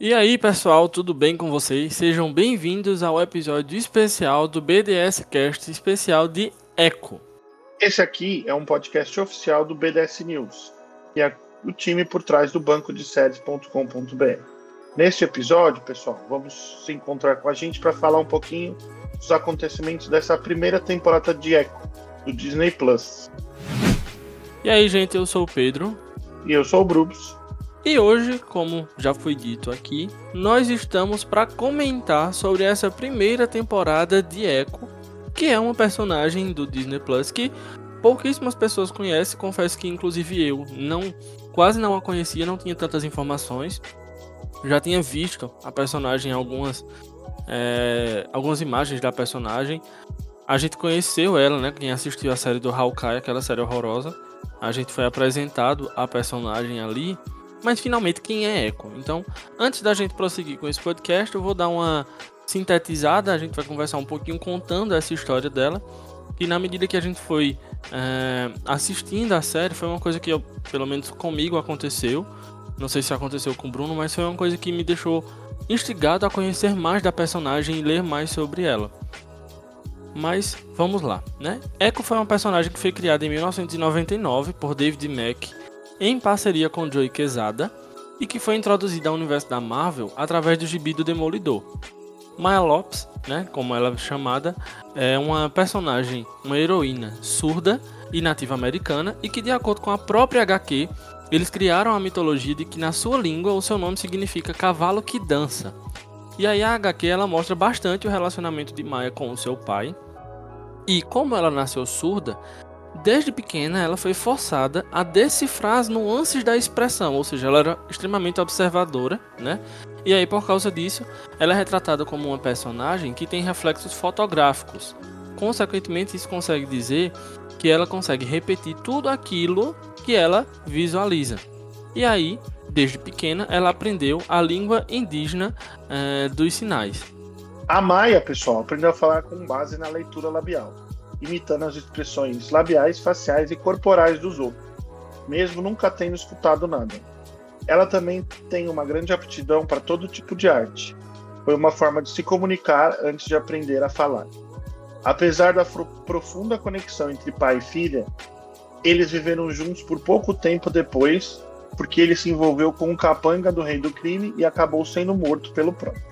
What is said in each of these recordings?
E aí, pessoal, tudo bem com vocês? Sejam bem-vindos ao episódio especial do BDS Cast especial de Echo. Esse aqui é um podcast oficial do BDS News, que é o time por trás do banco de séries.com.br. Neste episódio, pessoal, vamos se encontrar com a gente para falar um pouquinho dos acontecimentos dessa primeira temporada de Echo, do Disney Plus. E aí, gente, eu sou o Pedro. E eu sou o Brubs. E hoje, como já foi dito aqui, nós estamos para comentar sobre essa primeira temporada de Echo, que é uma personagem do Disney Plus que pouquíssimas pessoas conhecem. Confesso que inclusive eu não quase não a conhecia, não tinha tantas informações. Já tinha visto a personagem algumas é, algumas imagens da personagem. A gente conheceu ela, né? Quem assistiu a série do Hawkeye, aquela série horrorosa. A gente foi apresentado a personagem ali mas finalmente quem é Echo. Então, antes da gente prosseguir com esse podcast, eu vou dar uma sintetizada, a gente vai conversar um pouquinho contando essa história dela. E na medida que a gente foi é, assistindo a série, foi uma coisa que, eu, pelo menos comigo, aconteceu. Não sei se aconteceu com o Bruno, mas foi uma coisa que me deixou instigado a conhecer mais da personagem e ler mais sobre ela. Mas vamos lá, né? Echo foi uma personagem que foi criada em 1999 por David Mack em parceria com Joey Quesada e que foi introduzida ao universo da Marvel através do gibi do Demolidor. Maya Lopes, né, como ela é chamada, é uma personagem, uma heroína surda e nativa americana e que, de acordo com a própria HQ, eles criaram a mitologia de que na sua língua o seu nome significa cavalo que dança. E aí a HQ ela mostra bastante o relacionamento de Maya com o seu pai. E como ela nasceu surda, Desde pequena, ela foi forçada a decifrar as nuances da expressão, ou seja, ela era extremamente observadora, né? E aí, por causa disso, ela é retratada como uma personagem que tem reflexos fotográficos. Consequentemente, isso consegue dizer que ela consegue repetir tudo aquilo que ela visualiza. E aí, desde pequena, ela aprendeu a língua indígena é, dos sinais. A Maia, pessoal, aprendeu a falar com base na leitura labial imitando as expressões labiais, faciais e corporais dos outros, mesmo nunca tendo escutado nada. Ela também tem uma grande aptidão para todo tipo de arte. Foi uma forma de se comunicar antes de aprender a falar. Apesar da profunda conexão entre pai e filha, eles viveram juntos por pouco tempo depois, porque ele se envolveu com um capanga do rei do crime e acabou sendo morto pelo próprio.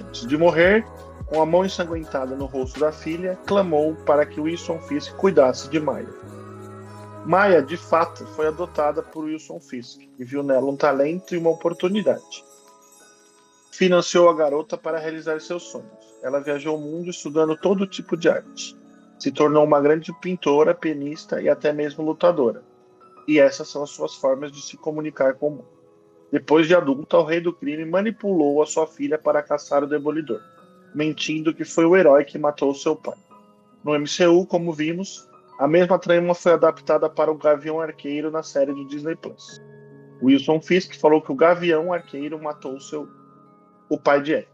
Antes de morrer, com a mão ensanguentada no rosto da filha, clamou para que Wilson Fisk cuidasse de Maya. Maya, de fato, foi adotada por Wilson Fisk e viu nela um talento e uma oportunidade. Financiou a garota para realizar seus sonhos. Ela viajou o mundo estudando todo tipo de arte. Se tornou uma grande pintora, pianista e até mesmo lutadora. E essas são as suas formas de se comunicar com o mundo. Depois de adulta, o rei do crime manipulou a sua filha para caçar o demolidor mentindo que foi o herói que matou seu pai. No MCU, como vimos, a mesma trama foi adaptada para o Gavião Arqueiro na série do Disney Plus. Wilson Fisk falou que o Gavião Arqueiro matou seu o pai de Ed.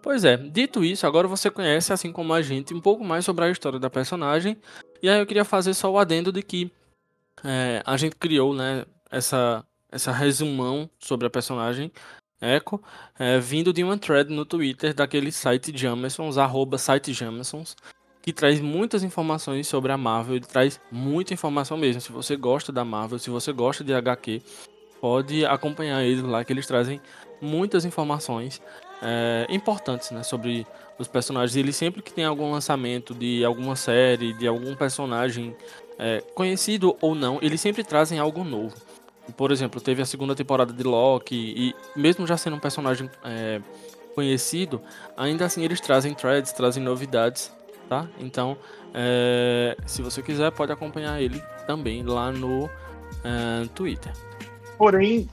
Pois é, dito isso, agora você conhece, assim como a gente, um pouco mais sobre a história da personagem. E aí eu queria fazer só o adendo de que é, a gente criou né, essa, essa resumão sobre a personagem Echo, é, vindo de uma thread no Twitter daquele site Jamesons, arroba site Jamesons, que traz muitas informações sobre a Marvel, ele traz muita informação mesmo. Se você gosta da Marvel, se você gosta de HQ, pode acompanhar eles lá, que eles trazem muitas informações é, importantes né, sobre os personagens. Ele sempre que tem algum lançamento de alguma série, de algum personagem é, conhecido ou não, eles sempre trazem algo novo. Por exemplo, teve a segunda temporada de Loki e mesmo já sendo um personagem é, conhecido, ainda assim eles trazem threads, trazem novidades, tá? Então, é, se você quiser, pode acompanhar ele também lá no é, Twitter. Porém,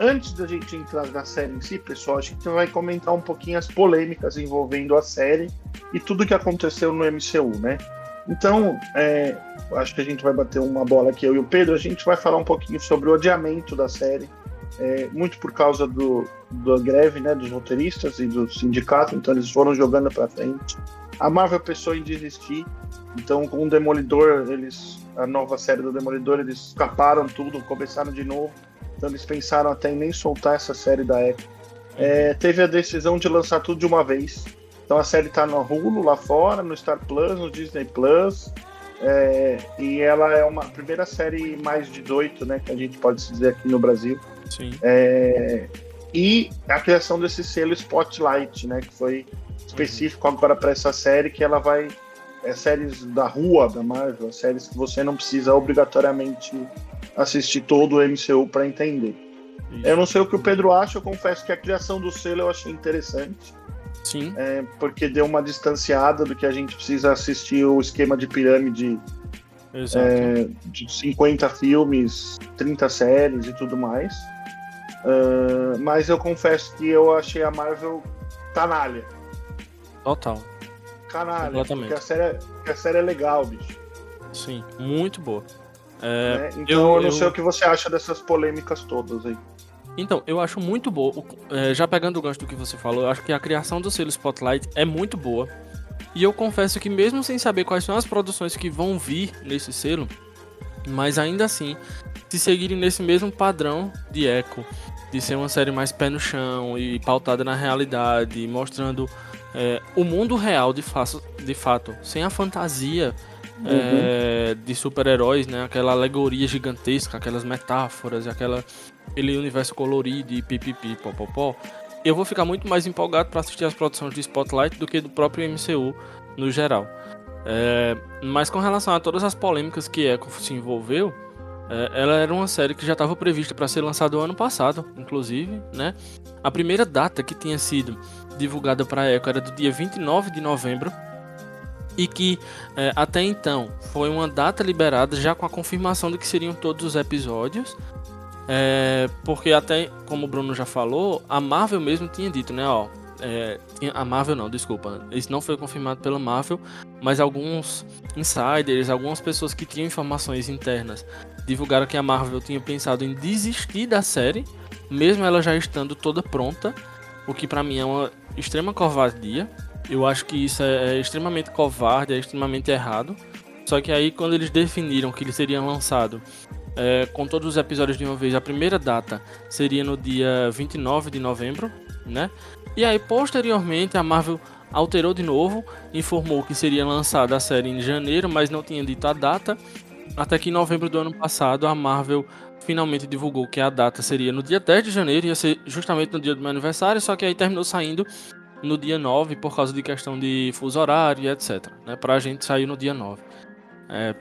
antes da gente entrar na série em si, pessoal, acho que gente vai comentar um pouquinho as polêmicas envolvendo a série e tudo que aconteceu no MCU, né? Então, é, acho que a gente vai bater uma bola aqui, eu e o Pedro. A gente vai falar um pouquinho sobre o odiamento da série, é, muito por causa do, da greve né, dos roteiristas e do sindicato, então eles foram jogando para frente. A Marvel pensou em desistir, então com o Demolidor, eles, a nova série do Demolidor, eles escaparam tudo, começaram de novo. Então eles pensaram até em nem soltar essa série da Echo é, teve a decisão de lançar tudo de uma vez. Então a série está no Hulu lá fora, no Star Plus, no Disney Plus. É, e ela é uma primeira série mais 18, né, que a gente pode dizer aqui no Brasil. Sim. É, e a criação desse selo Spotlight, né, que foi específico agora para essa série, que ela vai é séries da rua da Marvel, séries que você não precisa obrigatoriamente assistir todo o MCU para entender. Isso. Eu não sei o que o Pedro acha, eu confesso que a criação do selo eu achei interessante. Sim. É, porque deu uma distanciada do que a gente precisa assistir o esquema de pirâmide é, de 50 filmes, 30 séries e tudo mais. Uh, mas eu confesso que eu achei a Marvel canalha. Total. Canalha. Porque a série, é, a série é legal, bicho. Sim, muito boa. É, né? Então eu, eu não eu... sei o que você acha dessas polêmicas todas aí. Então, eu acho muito boa. É, já pegando o gancho do que você falou, eu acho que a criação do selo Spotlight é muito boa. E eu confesso que mesmo sem saber quais são as produções que vão vir nesse selo, mas ainda assim, se seguirem nesse mesmo padrão de Echo, de ser uma série mais pé no chão e pautada na realidade, mostrando é, o mundo real de, de fato, sem a fantasia uhum. é, de super-heróis, né? Aquela alegoria gigantesca, aquelas metáforas, aquela aquele universo colorido e pipipi, popopó, eu vou ficar muito mais empolgado para assistir as produções de Spotlight do que do próprio MCU no geral. É, mas com relação a todas as polêmicas que Echo se envolveu, é, ela era uma série que já estava prevista para ser lançada ano passado, inclusive, né? A primeira data que tinha sido divulgada para Echo era do dia 29 de novembro e que é, até então foi uma data liberada já com a confirmação de que seriam todos os episódios é, porque até, como o Bruno já falou, a Marvel mesmo tinha dito, né, ó. É, a Marvel não, desculpa. Isso não foi confirmado pela Marvel, mas alguns insiders, algumas pessoas que tinham informações internas divulgaram que a Marvel tinha pensado em desistir da série, mesmo ela já estando toda pronta, o que para mim é uma extrema covardia. Eu acho que isso é, é extremamente covarde, é extremamente errado. Só que aí quando eles definiram que ele seria lançado é, com todos os episódios de uma vez. A primeira data seria no dia 29 de novembro, né? E aí, posteriormente, a Marvel alterou de novo, informou que seria lançada a série em janeiro, mas não tinha dito a data. Até que em novembro do ano passado, a Marvel finalmente divulgou que a data seria no dia 10 de janeiro, ia ser justamente no dia do meu aniversário, só que aí terminou saindo no dia 9 por causa de questão de fuso horário e etc. Né? Pra gente sair no dia 9. É,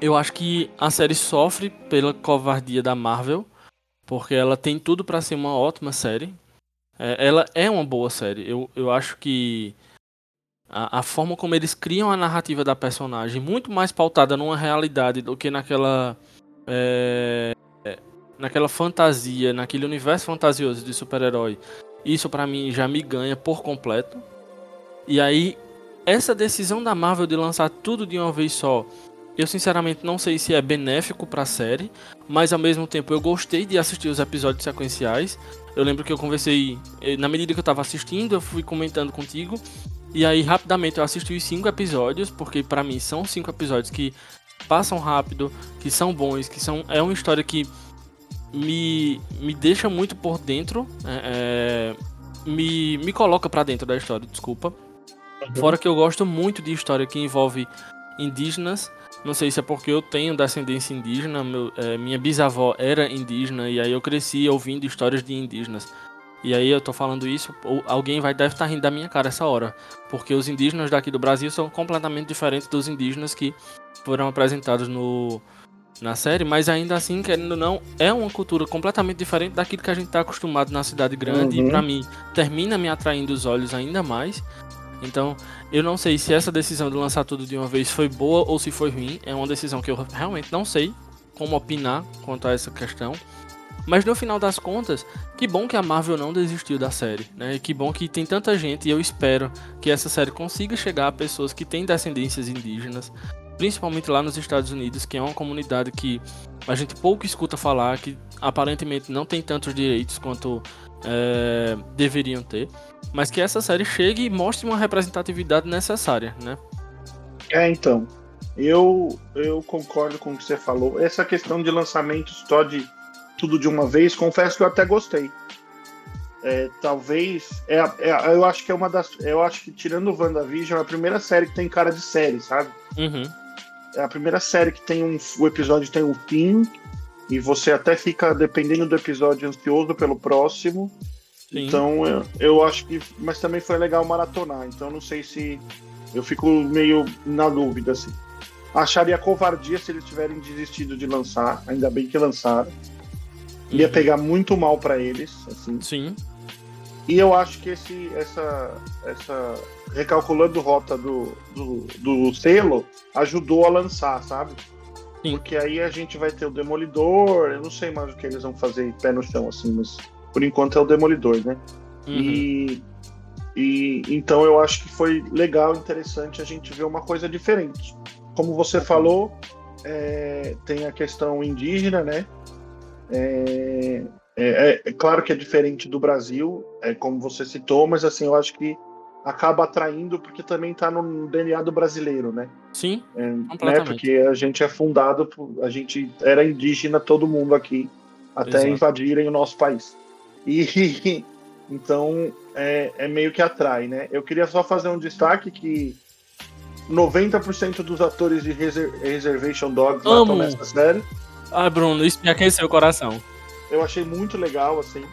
eu acho que a série sofre pela covardia da Marvel, porque ela tem tudo para ser uma ótima série. É, ela é uma boa série. Eu, eu acho que a, a, forma como eles criam a narrativa da personagem, muito mais pautada numa realidade do que naquela. É, naquela fantasia, naquele universo fantasioso de super-herói. Isso para mim já me ganha por completo. E aí, essa decisão da Marvel de lançar tudo de uma vez só eu sinceramente não sei se é benéfico para a série, mas ao mesmo tempo eu gostei de assistir os episódios sequenciais. Eu lembro que eu conversei, eh, na medida que eu estava assistindo, eu fui comentando contigo. E aí rapidamente eu assisti os cinco episódios, porque para mim são cinco episódios que passam rápido, que são bons, que são é uma história que me, me deixa muito por dentro, é, me, me coloca para dentro da história, desculpa. Uhum. Fora que eu gosto muito de história que envolve indígenas não sei se é porque eu tenho descendência indígena, meu, é, minha bisavó era indígena e aí eu cresci ouvindo histórias de indígenas. E aí eu tô falando isso, alguém vai deve estar tá rindo da minha cara essa hora, porque os indígenas daqui do Brasil são completamente diferentes dos indígenas que foram apresentados no na série, mas ainda assim, querendo ou não, é uma cultura completamente diferente daquilo que a gente tá acostumado na cidade grande uhum. e para mim termina me atraindo os olhos ainda mais. Então, eu não sei se essa decisão de lançar tudo de uma vez foi boa ou se foi ruim. É uma decisão que eu realmente não sei como opinar quanto a essa questão. Mas no final das contas, que bom que a Marvel não desistiu da série, né? Que bom que tem tanta gente e eu espero que essa série consiga chegar a pessoas que têm descendências indígenas, principalmente lá nos Estados Unidos, que é uma comunidade que a gente pouco escuta falar, que aparentemente não tem tantos direitos quanto é, deveriam ter, mas que essa série chegue e mostre uma representatividade necessária, né? É, então, eu, eu concordo com o que você falou. Essa questão de lançamentos só de tudo de uma vez, confesso que eu até gostei. é, talvez. É, é, eu acho que é uma das. Eu acho que, tirando o WandaVision, é a primeira série que tem cara de série, sabe? Uhum. É a primeira série que tem um. O episódio tem um fim. E você até fica, dependendo do episódio, ansioso pelo próximo. Sim. Então, eu, eu acho que. Mas também foi legal maratonar. Então, não sei se. Eu fico meio na dúvida, assim. Acharia covardia se eles tiverem desistido de lançar. Ainda bem que lançaram. Ia uhum. pegar muito mal para eles, assim. Sim. E eu acho que esse, essa, essa recalculando rota do, do, do selo ajudou a lançar, sabe? Sim. Porque aí a gente vai ter o Demolidor, eu não sei mais o que eles vão fazer pé no chão, assim, mas por enquanto é o Demolidor, né? Uhum. E, e então eu acho que foi legal, interessante a gente ver uma coisa diferente. Como você falou, é, tem a questão indígena, né? É, é, é, claro que é diferente do Brasil, é como você citou, mas assim, eu acho que acaba atraindo porque também está no DNA do brasileiro, né? Sim, é, né? Porque a gente é fundado, por, a gente era indígena todo mundo aqui, até Exato. invadirem o nosso país. E então é, é meio que atrai, né? Eu queria só fazer um destaque que 90% dos atores de Reser Reservation Dogs estão nessa série. Ah, Bruno, isso me aqueceu o coração. Eu achei muito legal, assim.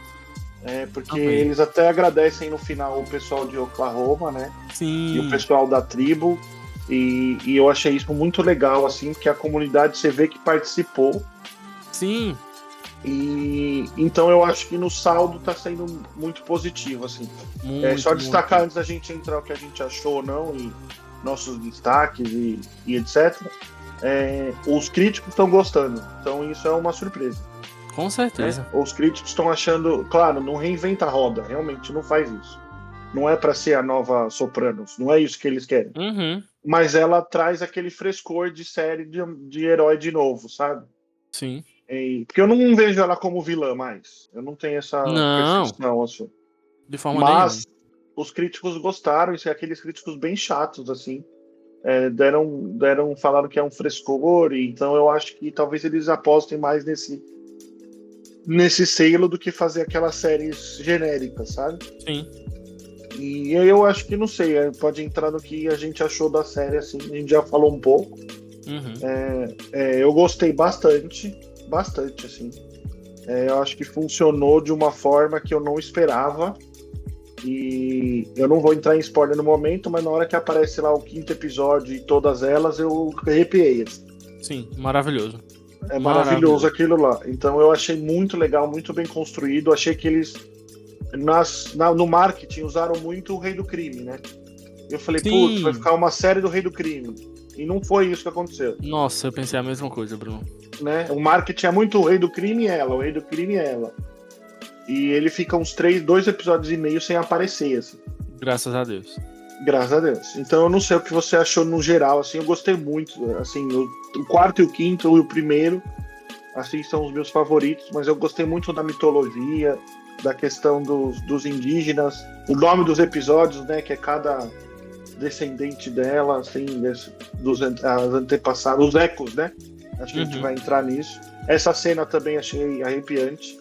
É, porque eles até agradecem no final o pessoal de Oklahoma, né? Sim. E o pessoal da tribo. E, e eu achei isso muito legal, assim, que a comunidade você vê que participou. Sim. E então eu acho que no saldo tá sendo muito positivo, assim. Muito, é só destacar muito. antes da gente entrar o que a gente achou ou não, e nossos destaques e, e etc. É, os críticos estão gostando, então isso é uma surpresa. Com certeza. É, os críticos estão achando, claro, não reinventa a roda, realmente não faz isso. Não é para ser a nova Sopranos, não é isso que eles querem. Uhum. Mas ela traz aquele frescor de série de, de herói de novo, sabe? Sim. E, porque eu não vejo ela como vilã mais. Eu não tenho essa não. percepção, assim. De forma Mas nenhuma. os críticos gostaram, isso é aqueles críticos bem chatos, assim. É, deram, deram, falaram que é um frescor, e, então eu acho que talvez eles apostem mais nesse nesse selo do que fazer aquelas séries genéricas, sabe? Sim. E eu acho que não sei, é, pode entrar no que a gente achou da série, assim, a gente já falou um pouco. Uhum. É, é, eu gostei bastante, bastante, assim. É, eu acho que funcionou de uma forma que eu não esperava. E eu não vou entrar em spoiler no momento, mas na hora que aparece lá o quinto episódio e todas elas, eu arrepiei. Assim. Sim, maravilhoso. É maravilhoso aquilo lá. Então eu achei muito legal, muito bem construído. Achei que eles nas, na, no marketing usaram muito o Rei do Crime, né? Eu falei, putz, vai ficar uma série do Rei do Crime. E não foi isso que aconteceu. Nossa, eu pensei a mesma coisa, Bruno. Né? O marketing é muito o Rei do Crime e ela, o Rei do Crime e ela. E ele fica uns três, dois episódios e meio sem aparecer, assim. Graças a Deus. Graças a Deus. Então eu não sei o que você achou no geral, assim, eu gostei muito, assim, o, o quarto e o quinto e o primeiro, assim, são os meus favoritos, mas eu gostei muito da mitologia, da questão dos, dos indígenas, o nome dos episódios, né, que é cada descendente dela, assim, desse, dos as antepassados, os ecos, né? Acho que uhum. a gente uhum. vai entrar nisso. Essa cena também achei arrepiante.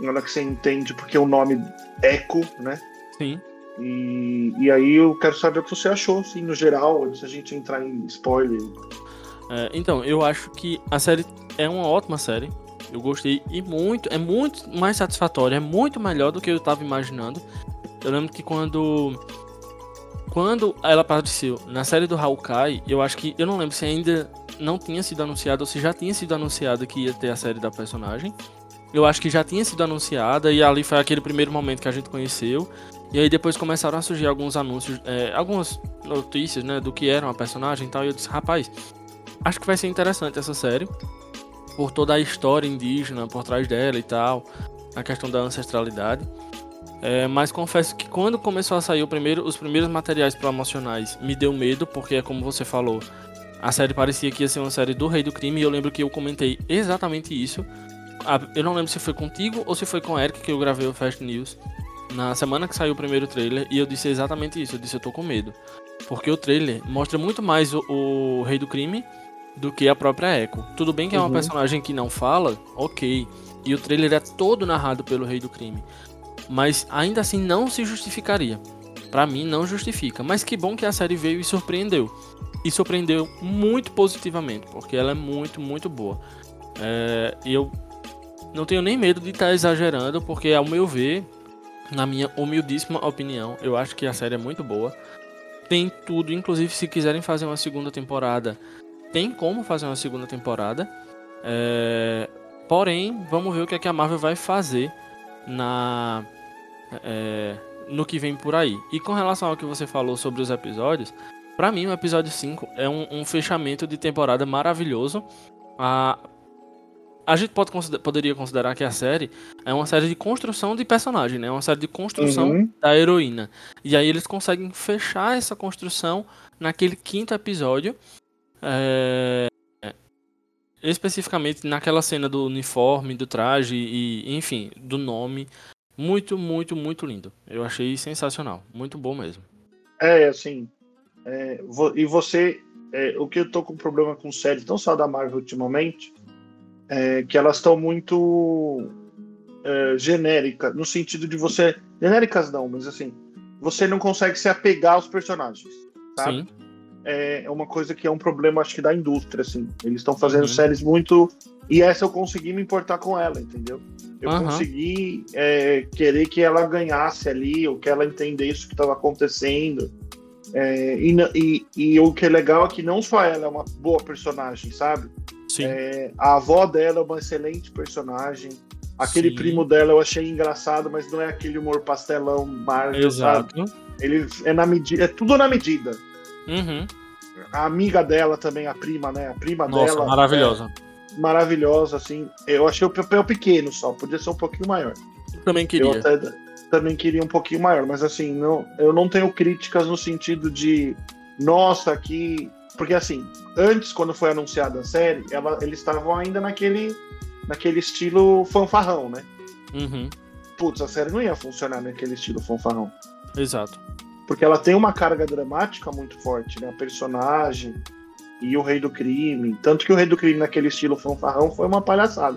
Na hora que você entende porque o nome Eco, né? Sim. E, e aí eu quero saber o que você achou, assim, no geral, antes da gente entrar em spoiler. É, então, eu acho que a série é uma ótima série. Eu gostei e muito, é muito mais satisfatória, é muito melhor do que eu estava imaginando. Eu lembro que quando quando ela apareceu na série do Hawkeye, eu acho que eu não lembro se ainda não tinha sido anunciado ou se já tinha sido anunciado que ia ter a série da personagem. Eu acho que já tinha sido anunciada e ali foi aquele primeiro momento que a gente conheceu. E aí depois começaram a surgir alguns anúncios, é, algumas notícias, né, do que era uma personagem e tal. E eu disse, rapaz, acho que vai ser interessante essa série. Por toda a história indígena por trás dela e tal. A questão da ancestralidade. É, mas confesso que quando começou a sair primeiro, os primeiros materiais promocionais me deu medo, porque é como você falou, a série parecia que ia ser uma série do Rei do Crime, e eu lembro que eu comentei exatamente isso. Eu não lembro se foi contigo ou se foi com o Eric que eu gravei o Fast News na semana que saiu o primeiro trailer e eu disse exatamente isso. Eu disse eu tô com medo. Porque o trailer mostra muito mais o, o Rei do Crime do que a própria Echo. Tudo bem que é uma uhum. personagem que não fala, ok. E o trailer é todo narrado pelo Rei do Crime. mas ainda assim não se justificaria. Para mim não justifica, mas que bom que a série veio e surpreendeu. E surpreendeu muito positivamente, porque ela é muito, muito boa. É, e eu não tenho nem medo de estar tá exagerando, porque ao meu ver, na minha humildíssima opinião, eu acho que a série é muito boa. Tem tudo, inclusive se quiserem fazer uma segunda temporada, tem como fazer uma segunda temporada. É, porém, vamos ver o que, é que a Marvel vai fazer na é, no que vem por aí. E com relação ao que você falou sobre os episódios, para mim o episódio 5 é um, um, fechamento de temporada maravilhoso. A, a gente pode consider, poderia considerar que a série é uma série de construção de personagem, né? Uma série de construção uhum. da heroína. E aí eles conseguem fechar essa construção naquele quinto episódio. É, especificamente naquela cena do uniforme, do traje e, enfim, do nome. Muito, muito, muito lindo. Eu achei sensacional. Muito bom mesmo. É, assim. É, e você. É, o que eu tô com problema com séries, não só da Marvel ultimamente, é que elas estão muito é, genéricas, no sentido de você. Genéricas não, mas assim. Você não consegue se apegar aos personagens. Sabe? Sim. É, é uma coisa que é um problema, acho que, da indústria, assim. Eles estão fazendo uhum. séries muito. E essa eu consegui me importar com ela, entendeu? Eu uhum. consegui é, querer que ela ganhasse ali, ou que ela entendesse o que estava acontecendo. É, e, e, e, o que é legal é que não só ela é uma boa personagem, sabe? É, a avó dela é uma excelente personagem. Aquele Sim. primo dela eu achei engraçado, mas não é aquele humor pastelão Marvel, Exato. sabe? Ele é na medida, é tudo na medida. Uhum. A amiga dela também, a prima, né? A prima Nossa, dela. Maravilhosa. É, maravilhosa, assim. Eu achei o papel pequeno só, podia ser um pouquinho maior. Eu também queria. Eu até, também queria um pouquinho maior, mas assim, não, eu não tenho críticas no sentido de, nossa, que. Porque assim, antes, quando foi anunciada a série, ela, eles estavam ainda naquele, naquele estilo fanfarrão, né? Uhum. Putz, a série não ia funcionar naquele estilo fanfarrão. Exato. Porque ela tem uma carga dramática muito forte, né? A personagem, e o Rei do Crime. Tanto que o Rei do Crime, naquele estilo fanfarrão, foi uma palhaçada.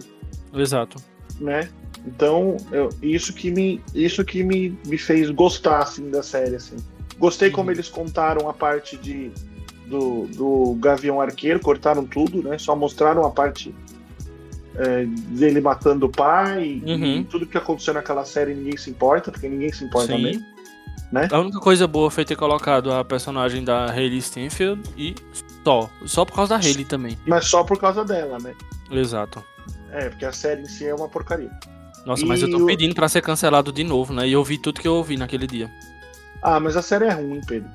Exato. Né? Então, eu, isso que, me, isso que me, me fez gostar assim, da série. Assim. Gostei como uhum. eles contaram a parte de, do, do Gavião Arqueiro, cortaram tudo, né? Só mostraram a parte é, dele matando o pai uhum. e tudo que aconteceu naquela série ninguém se importa, porque ninguém se importa Sim. mesmo. Né? A única coisa boa foi ter colocado a personagem da Hayley Steinfeld e só. Só por causa da Hayley também. Mas só por causa dela, né? Exato. É, porque a série em si é uma porcaria. Nossa, e mas eu tô pedindo pra ser cancelado de novo, né? E eu vi tudo que eu ouvi naquele dia. Ah, mas a série é ruim, Pedro.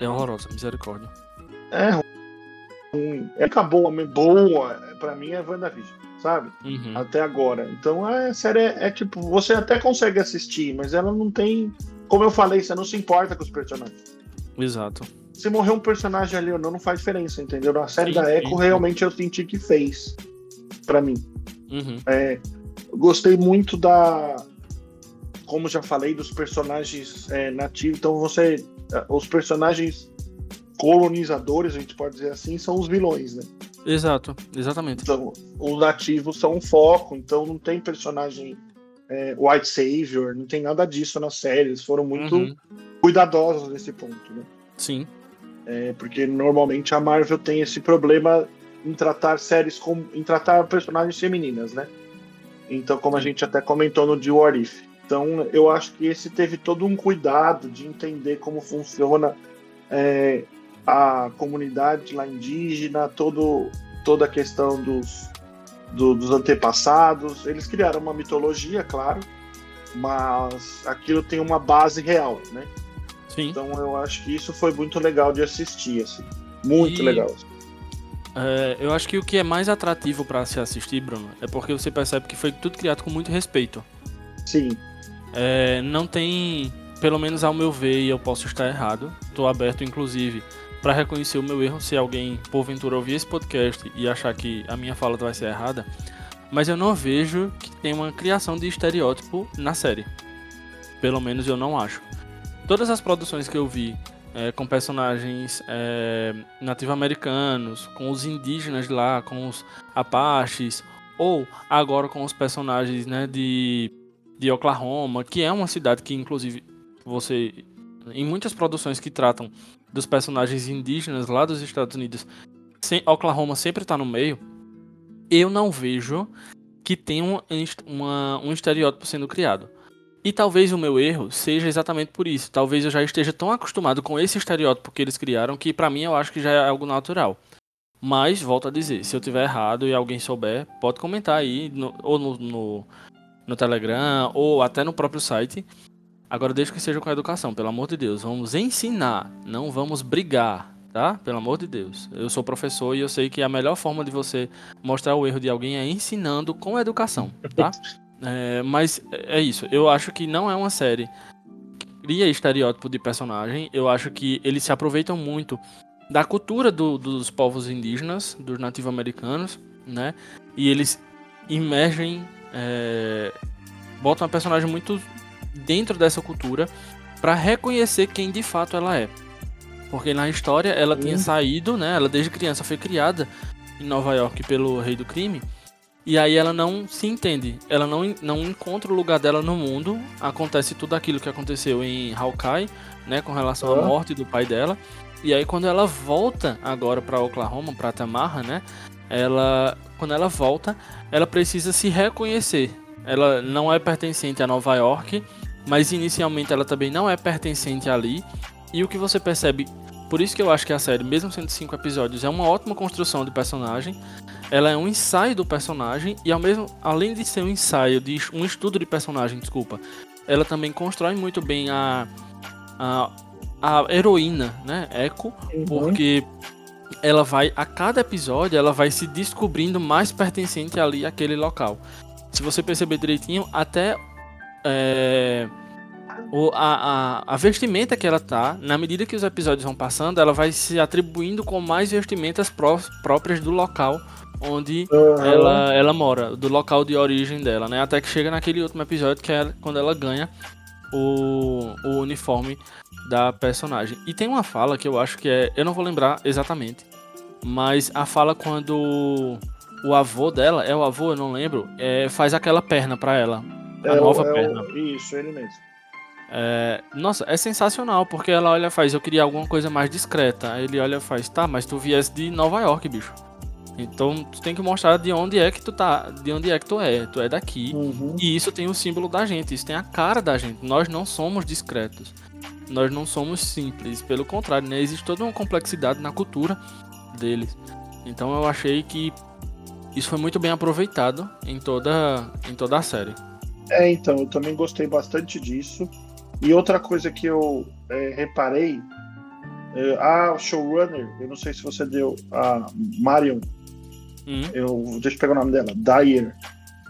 É horrorosa, misericórdia. É ruim. É acabou a boa, pra mim é WandaVision, sabe? Uhum. Até agora. Então a série é, é tipo, você até consegue assistir, mas ela não tem como eu falei, você não se importa com os personagens. Exato. Se morrer um personagem ali ou não, não faz diferença, entendeu? Na série sim, da Echo, sim. realmente eu senti que fez. para mim. Uhum. É, gostei muito da. Como já falei, dos personagens é, nativos. Então, você. É, os personagens colonizadores, a gente pode dizer assim, são os vilões, né? Exato, exatamente. Então, os nativos são um foco, então não tem personagem é, White Savior, não tem nada disso na série. Eles foram muito uhum. cuidadosos nesse ponto, né? Sim. É, porque normalmente a Marvel tem esse problema em tratar séries com. em tratar personagens femininas, né? Então, como a gente até comentou no The What If. Então, eu acho que esse teve todo um cuidado de entender como funciona é, a comunidade lá indígena, todo, toda a questão dos, do, dos antepassados. Eles criaram uma mitologia, claro, mas aquilo tem uma base real, né? Sim. Então eu acho que isso foi muito legal de assistir, assim. Muito e... legal. É, eu acho que o que é mais atrativo para se assistir, Bruno, é porque você percebe que foi tudo criado com muito respeito. Sim. É, não tem, pelo menos ao meu ver, e eu posso estar errado, estou aberto inclusive para reconhecer o meu erro se alguém porventura ouvir esse podcast e achar que a minha fala vai ser errada, mas eu não vejo que tem uma criação de estereótipo na série. Pelo menos eu não acho. Todas as produções que eu vi é, com personagens é, nativo-americanos, com os indígenas lá, com os apaches, ou agora com os personagens né, de de Oklahoma, que é uma cidade que, inclusive, você. Em muitas produções que tratam dos personagens indígenas lá dos Estados Unidos, sem, Oklahoma sempre está no meio. Eu não vejo que tem um, uma, um estereótipo sendo criado. E talvez o meu erro seja exatamente por isso. Talvez eu já esteja tão acostumado com esse estereótipo que eles criaram que para mim eu acho que já é algo natural. Mas, volto a dizer, se eu tiver errado e alguém souber, pode comentar aí, no, ou no, no, no, Telegram, ou até no próprio site. Agora, deixa que seja com a educação, pelo amor de Deus. Vamos ensinar, não vamos brigar, tá? Pelo amor de Deus. Eu sou professor e eu sei que a melhor forma de você mostrar o erro de alguém é ensinando com educação, tá? É, mas é isso. Eu acho que não é uma série que cria estereótipo de personagem. Eu acho que eles se aproveitam muito da cultura do, dos povos indígenas, dos nativo-americanos, né? E eles imergem, é, botam a personagem muito dentro dessa cultura para reconhecer quem de fato ela é. Porque na história ela uhum. tinha saído, né? Ela desde criança foi criada em Nova York pelo rei do crime e aí ela não se entende, ela não, não encontra o lugar dela no mundo. Acontece tudo aquilo que aconteceu em Hawkeye, né, com relação à morte do pai dela. E aí quando ela volta agora para Oklahoma, para Tamarra, né, ela quando ela volta, ela precisa se reconhecer. Ela não é pertencente a Nova York, mas inicialmente ela também não é pertencente ali. E o que você percebe, por isso que eu acho que a série, mesmo sendo cinco episódios, é uma ótima construção de personagem ela é um ensaio do personagem e ao mesmo além de ser um ensaio de um estudo de personagem, desculpa, ela também constrói muito bem a a, a heroína, né, Echo, uhum. porque ela vai a cada episódio ela vai se descobrindo mais pertencente ali àquele local. Se você perceber direitinho, até é, o, a, a, a, vestimenta que ela tá, na medida que os episódios vão passando, ela vai se atribuindo com mais vestimentas pró próprias do local onde uhum. ela, ela mora, do local de origem dela, né? Até que chega naquele último episódio que é quando ela ganha o, o uniforme da personagem. E tem uma fala que eu acho que é. Eu não vou lembrar exatamente. Mas a fala quando o avô dela, é o avô, eu não lembro, é, faz aquela perna para ela. A é nova é perna. Isso, ele mesmo. É, nossa, é sensacional, porque ela olha e faz, eu queria alguma coisa mais discreta. Aí ele olha e faz, tá, mas tu viesse de Nova York, bicho. Então tu tem que mostrar de onde é que tu tá, de onde é que tu é. Tu é daqui. Uhum. E isso tem o símbolo da gente, isso tem a cara da gente. Nós não somos discretos. Nós não somos simples. Pelo contrário, né? Existe toda uma complexidade na cultura deles. Então eu achei que isso foi muito bem aproveitado em toda, em toda a série. É, então, eu também gostei bastante disso. E outra coisa que eu é, reparei, é, a showrunner, eu não sei se você deu, a Marion Uhum. Eu, deixa eu pegar o nome dela, Dyer.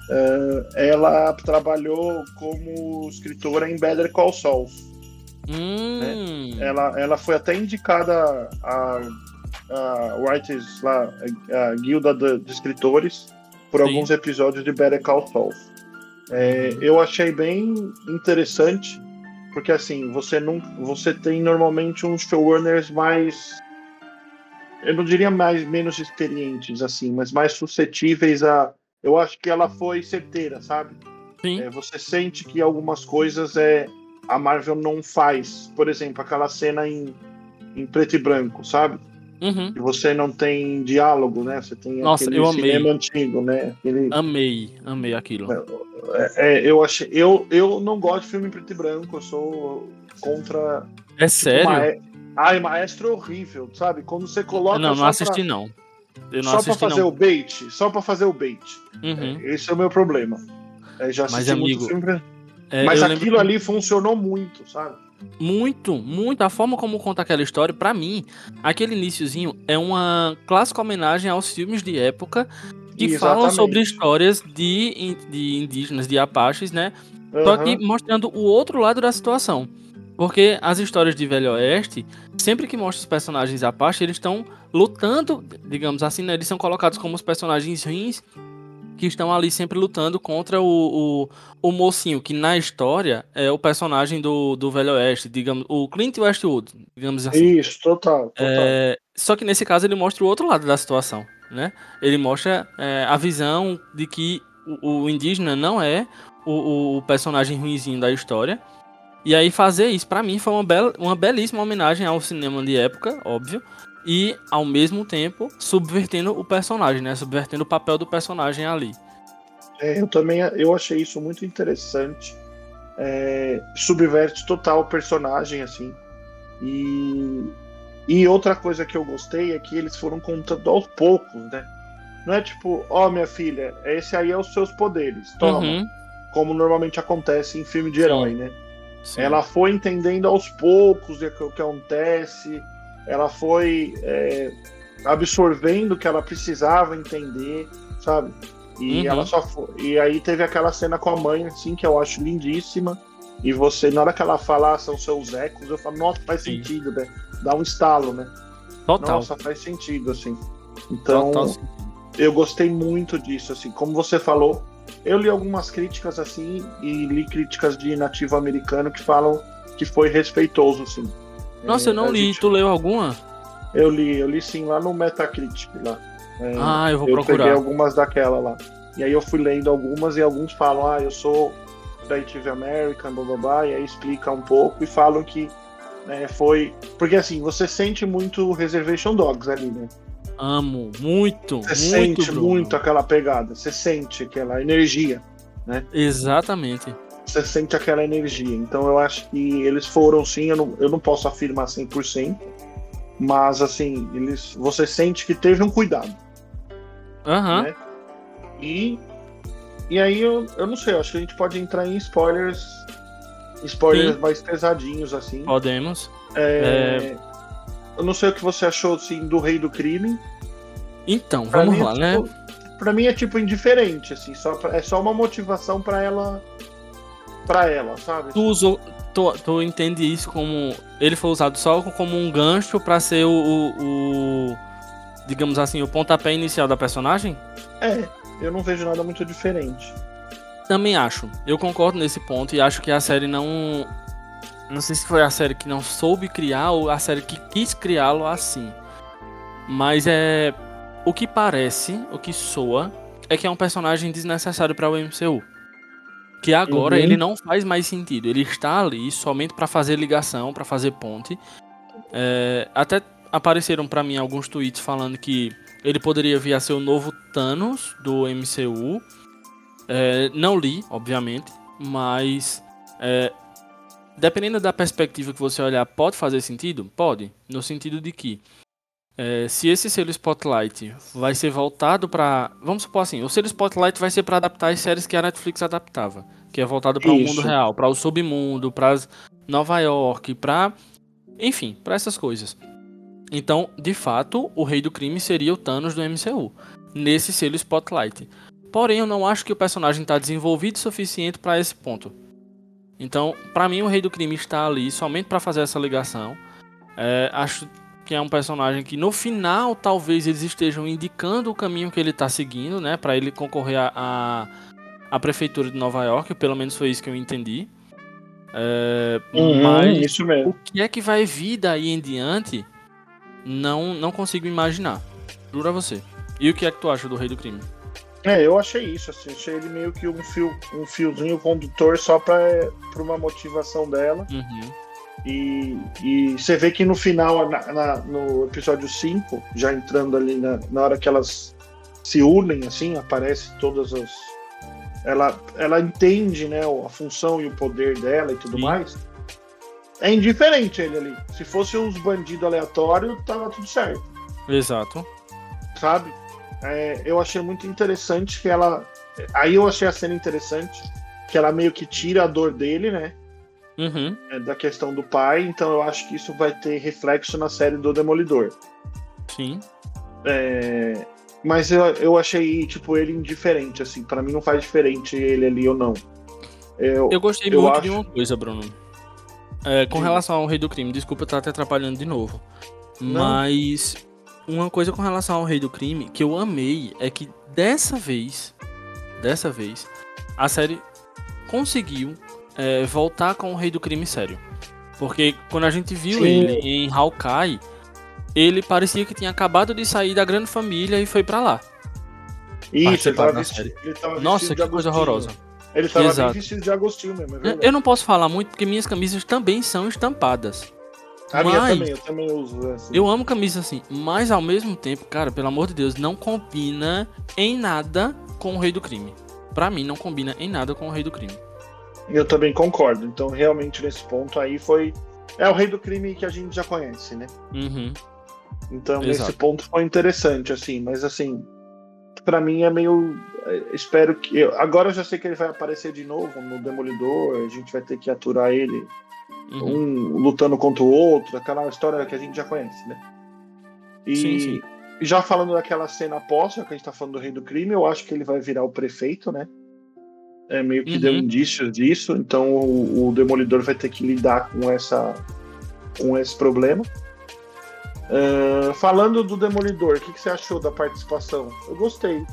Uh, ela trabalhou como escritora em Better Call Saul. Hum. Né? Ela, ela foi até indicada a, a Writers lá, a, guilda de, de escritores, por Sim. alguns episódios de Better Call Saul. É, uhum. Eu achei bem interessante, porque assim, você não, você tem normalmente uns showrunners mais eu não diria mais menos experientes assim, mas mais suscetíveis a. Eu acho que ela foi certeira, sabe? Sim. É, você sente que algumas coisas é a Marvel não faz. Por exemplo, aquela cena em, em preto e branco, sabe? Uhum. E você não tem diálogo, né? Você tem Nossa, aquele eu cinema amei. antigo, né? Aquele... Amei, amei aquilo. É, é, eu achei, eu, eu não gosto de filme preto e branco. Eu sou contra. É sério? Uma, Ai, maestro é horrível, sabe? Quando você coloca. Não, não assisti, pra... não. Não só assisti, pra fazer não. o bait, só pra fazer o bait. Uhum. É, esse é o meu problema. É, já assisti Mas, amigo, filme... é, Mas aquilo que... ali funcionou muito, sabe? Muito, muito. A forma como conta aquela história, para mim, aquele iníciozinho é uma clássica homenagem aos filmes de época que Exatamente. falam sobre histórias de, de indígenas, de apaches, né? Uhum. Só que mostrando o outro lado da situação. Porque as histórias de Velho Oeste, sempre que mostra os personagens parte, eles estão lutando, digamos assim, né? Eles são colocados como os personagens ruins que estão ali sempre lutando contra o, o, o, mocinho, que na história é o personagem do, do Velho Oeste, digamos, o Clint Westwood, digamos assim. Isso, total. total. É, só que nesse caso ele mostra o outro lado da situação, né? Ele mostra é, a visão de que o, o indígena não é o, o personagem ruinzinho da história. E aí fazer isso, para mim, foi uma, bela, uma belíssima homenagem ao cinema de época, óbvio. E, ao mesmo tempo, subvertendo o personagem, né? Subvertendo o papel do personagem ali. É, eu também eu achei isso muito interessante. É, subverte total o personagem, assim. E, e outra coisa que eu gostei é que eles foram contando aos poucos, né? Não é tipo, ó, oh, minha filha, esse aí é os seus poderes, toma. Uhum. Como normalmente acontece em filme de herói, Sim. né? Sim. Ela foi entendendo aos poucos o que acontece, ela foi é, absorvendo o que ela precisava entender, sabe? E uhum. ela só foi, e aí teve aquela cena com a mãe, assim, que eu acho lindíssima. E você, na hora que ela fala, ah, são seus ecos, eu falo, nossa, faz Sim. sentido, né? Dá um estalo, né? Total. Nossa, faz sentido, assim. Então, Total. eu gostei muito disso, assim. Como você falou, eu li algumas críticas assim e li críticas de nativo americano que falam que foi respeitoso, sim. Nossa, é, eu não li. Gente... Tu leu alguma? Eu li, eu li sim lá no Metacritic lá. É, ah, eu vou eu procurar. Eu peguei algumas daquela lá. E aí eu fui lendo algumas e alguns falam, ah, eu sou da TV American, blá blá blá, e aí explica um pouco e falam que né, foi. Porque assim, você sente muito Reservation Dogs ali, né? Amo, muito. Você muito, sente Bruno. muito aquela pegada, você sente aquela energia, né? Exatamente. Você sente aquela energia. Então eu acho que eles foram sim, eu não, eu não posso afirmar 100%, mas assim, eles, você sente que teve um cuidado. Aham. Uhum. Né? E, e aí eu, eu não sei, eu acho que a gente pode entrar em spoilers. Spoilers sim. mais pesadinhos, assim. Podemos. É, é... Eu não sei o que você achou assim, do Rei do Crime. Então, pra vamos lá, é, né? Tipo, pra mim é tipo indiferente, assim, só pra, é só uma motivação para ela. Para ela, sabe? Tu usou. Tu, tu entende isso como. Ele foi usado só como um gancho para ser o, o, o, Digamos assim, o pontapé inicial da personagem? É, eu não vejo nada muito diferente. Também acho. Eu concordo nesse ponto e acho que a série não não sei se foi a série que não soube criar ou a série que quis criá-lo assim. Mas é. O que parece, o que soa, é que é um personagem desnecessário para o MCU. Que agora uhum. ele não faz mais sentido. Ele está ali somente para fazer ligação, para fazer ponte. É, até apareceram para mim alguns tweets falando que ele poderia vir a ser o novo Thanos do MCU. É, não li, obviamente, mas é, dependendo da perspectiva que você olhar, pode fazer sentido? Pode. No sentido de que, é, se esse selo Spotlight vai ser voltado para. Vamos supor assim: o selo Spotlight vai ser para adaptar as séries que a Netflix adaptava. Que é voltado para o mundo real, para o submundo, para Nova York, para. Enfim, para essas coisas. Então, de fato, o Rei do Crime seria o Thanos do MCU, nesse selo Spotlight. Porém, eu não acho que o personagem está desenvolvido o suficiente para esse ponto. Então, para mim, o Rei do Crime está ali somente para fazer essa ligação. É, acho que é um personagem que no final talvez eles estejam indicando o caminho que ele está seguindo, né, para ele concorrer a, a, prefeitura de Nova York. Pelo menos foi isso que eu entendi. É, uhum, mas isso mesmo. o que é que vai vir daí em diante? Não, não consigo imaginar. Juro a você. E o que é que tu acha do Rei do Crime? É, eu achei isso, assim, achei ele meio que um fio, um fiozinho condutor só para uma motivação dela. Uhum. E, e você vê que no final, na, na, no episódio 5, já entrando ali na, na hora que elas se unem, assim, aparece todas as. Ela, ela entende né, a função e o poder dela e tudo Sim. mais. É indiferente ele ali. Se fosse uns bandidos aleatórios, tava tudo certo. Exato. Sabe? é, eu achei muito interessante que ela. Aí eu achei a cena interessante, que ela meio que tira a dor dele, né? Uhum. É, da questão do pai, então eu acho que isso vai ter reflexo na série do Demolidor. Sim. É, mas eu, eu achei, tipo, ele indiferente, assim. para mim não faz diferente ele ali ou não. Eu, eu gostei eu muito acho... de uma coisa, Bruno. É, com Sim. relação ao Rei do Crime, desculpa estar te atrapalhando de novo. Não. Mas uma coisa com relação ao Rei do Crime que eu amei é que dessa vez, dessa vez, a série conseguiu é, voltar com o Rei do Crime sério. Porque quando a gente viu Sim. ele em Hawkeye, ele parecia que tinha acabado de sair da grande família e foi para lá. Isso, ele tava, vestido, ele tava Nossa, que coisa horrorosa. Ele tava Exato. vestido de Agostinho mesmo, é. Eu não posso falar muito porque minhas camisas também são estampadas. A minha mas- também, eu também uso assim. Eu amo camisa assim, mas ao mesmo tempo, cara, pelo amor de Deus, não combina em nada com o Rei do Crime. Pra mim, não combina em nada com o Rei do Crime. Eu também concordo. Então, realmente, nesse ponto aí foi. É o rei do crime que a gente já conhece, né? Uhum. Então, Exato. nesse ponto foi interessante, assim. Mas, assim, pra mim é meio. é, Espero que. eu- Agora eu já sei que ele vai aparecer de novo no Demolidor. A gente vai ter que aturar ele, uhum. um lutando contra o outro. Aquela história que a gente já conhece, né? E. Sim, sim. Já falando daquela cena após, já que a gente tá falando do rei do crime, eu acho que ele vai virar o prefeito, né? É meio que Uhum. deu indícios disso, então o, o Demolidor vai ter que lidar com essa com esse problema. Ah, falando do Demolidor, o que, que você achou da participação? Eu gostei.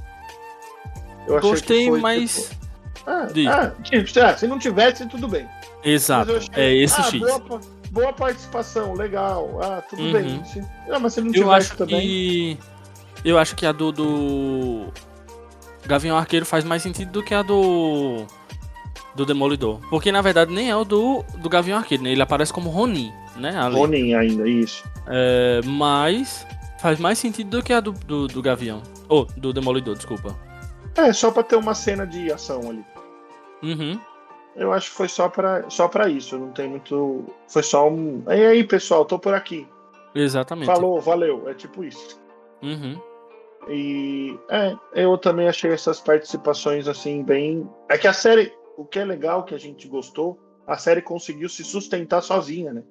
Eu achei que Gostei, foi, mas. tipo, ah, ah, tipo, ah, se não tivesse, tudo bem. Exato. eu achei, É esse ah, X. Boa, boa participação, legal. Ah, tudo Uhum. bem. Se, não, mas se não Eu tivesse acho também. que. Eu acho que a do, do. Gavião Arqueiro faz mais sentido do que a do. Do Demolidor. Porque na verdade nem é o do, do Gavião Arqueiro, né? Ele aparece como Ronin, né? Ali. Ronin ainda, isso. É, mas faz mais sentido do que a do, do, do Gavião. Ou, do Demolidor, desculpa. É, só pra ter uma cena de ação ali. Uhum. Eu acho que foi só pra, só pra isso. Não tem muito. Foi só um. E aí, pessoal, tô por aqui. Exatamente. Falou, valeu. É tipo isso. Uhum. E é, eu também achei essas participações assim bem. É que a série, o que é legal que a gente gostou, a série conseguiu se sustentar sozinha, né?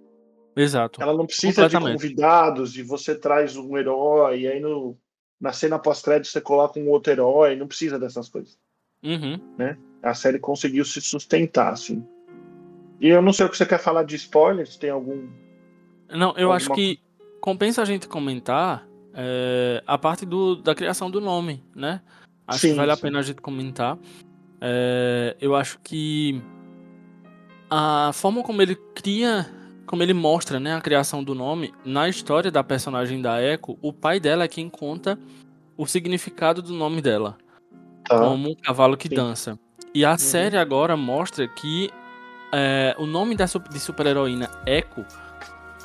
Exato. Ela não precisa de convidados e você traz um herói e aí no, na cena pós-crédito você coloca um outro herói, não precisa dessas coisas. Uhum. A série conseguiu se sustentar, assim. E eu não sei o que você quer falar de spoilers, tem algum. Não, eu Alguma acho que compensa a gente comentar é, a parte do, da criação do nome, né? Acho Sim, que vale a sim. pena a gente comentar. É, eu acho que a forma como ele cria, como ele mostra né, a criação do nome, na história da personagem da Echo, o pai dela é quem conta o significado do nome dela Tá. como um cavalo que Sim. dança. E a série agora mostra que é, o nome da de super-heroína Echo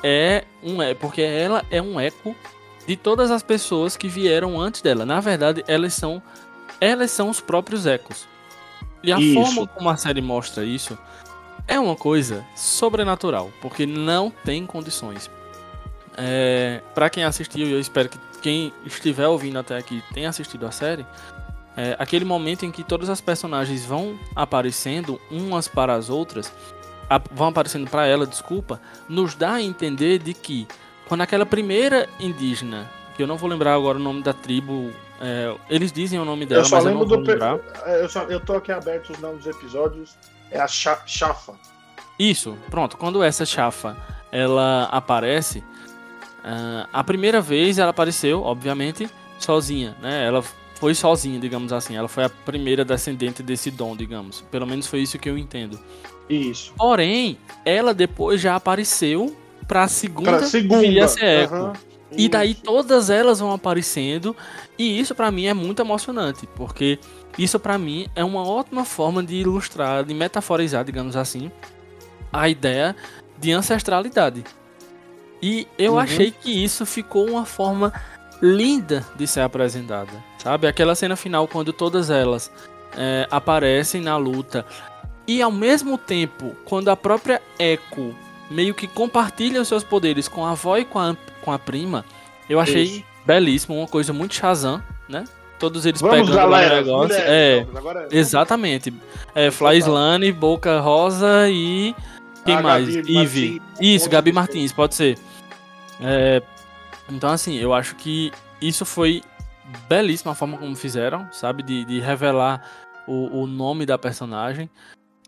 é um é porque ela é um eco de todas as pessoas que vieram antes dela. Na verdade, elas são elas são os próprios ecos. E a Isso. forma como a série mostra isso é uma coisa sobrenatural, porque não tem condições. É, para quem assistiu, e eu espero que quem estiver ouvindo até aqui tenha assistido a série, é, aquele momento em que todas as personagens vão aparecendo umas para as outras, a- vão aparecendo para ela, desculpa, nos dá a entender de que quando aquela primeira indígena, que eu não vou lembrar agora o nome da tribo, é, eles dizem o nome dela, eu só mas eu lembro não vou do. lembrar. Eu, só, eu tô aqui aberto os nomes dos episódios. É a Cha- Chafa. Isso, pronto. Quando essa chafa ela aparece, ah, a primeira vez ela apareceu, obviamente, sozinha, né? Ela foi sozinha, digamos assim. Ela foi a primeira descendente desse dom, digamos. Pelo menos foi isso que eu entendo. Isso. Porém, ela depois já apareceu pra segunda, Pra segunda. a ser Echo. Aham, E daí todas elas vão aparecendo e isso pra mim é muito emocionante, porque isso pra mim é uma ótima forma de ilustrar, de metaforizar, digamos assim, a ideia de ancestralidade. E eu Uhum. achei que isso ficou uma forma linda de ser apresentada, sabe? Aquela cena final quando todas elas é, aparecem na luta e ao mesmo tempo quando a própria Echo meio que compartilha os seus poderes com a avó e com a, com a prima, eu achei Isso. belíssimo, uma coisa muito Shazam, né? Todos eles Vamos, pegando galera. o negócio. mulheres, é, agora- exatamente. É, Fly Slane, Boca Rosa e. Quem A mais? Gabi Eve. Martins, Isso, Gabi. Martins, pode ser. É, então, assim, eu acho que isso foi belíssima a forma como fizeram, sabe? De, de revelar o, o nome da personagem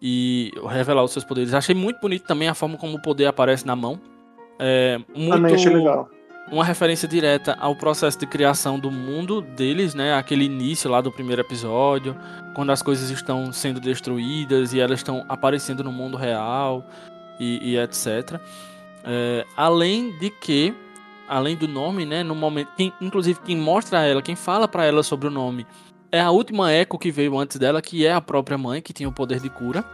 e revelar os seus poderes. Achei muito bonito também a forma como o poder aparece na mão. É, muito, Também achei legal. Uma referência direta ao processo de criação do mundo deles, né? Aquele início lá do primeiro episódio, quando as coisas estão sendo destruídas e elas estão aparecendo no mundo real e, e etc. É, além de que, além do nome, né? No momento, quem, inclusive quem mostra a ela, quem fala pra ela sobre o nome, é a última Echo que veio antes dela, que é a própria mãe, que tinha o poder de cura.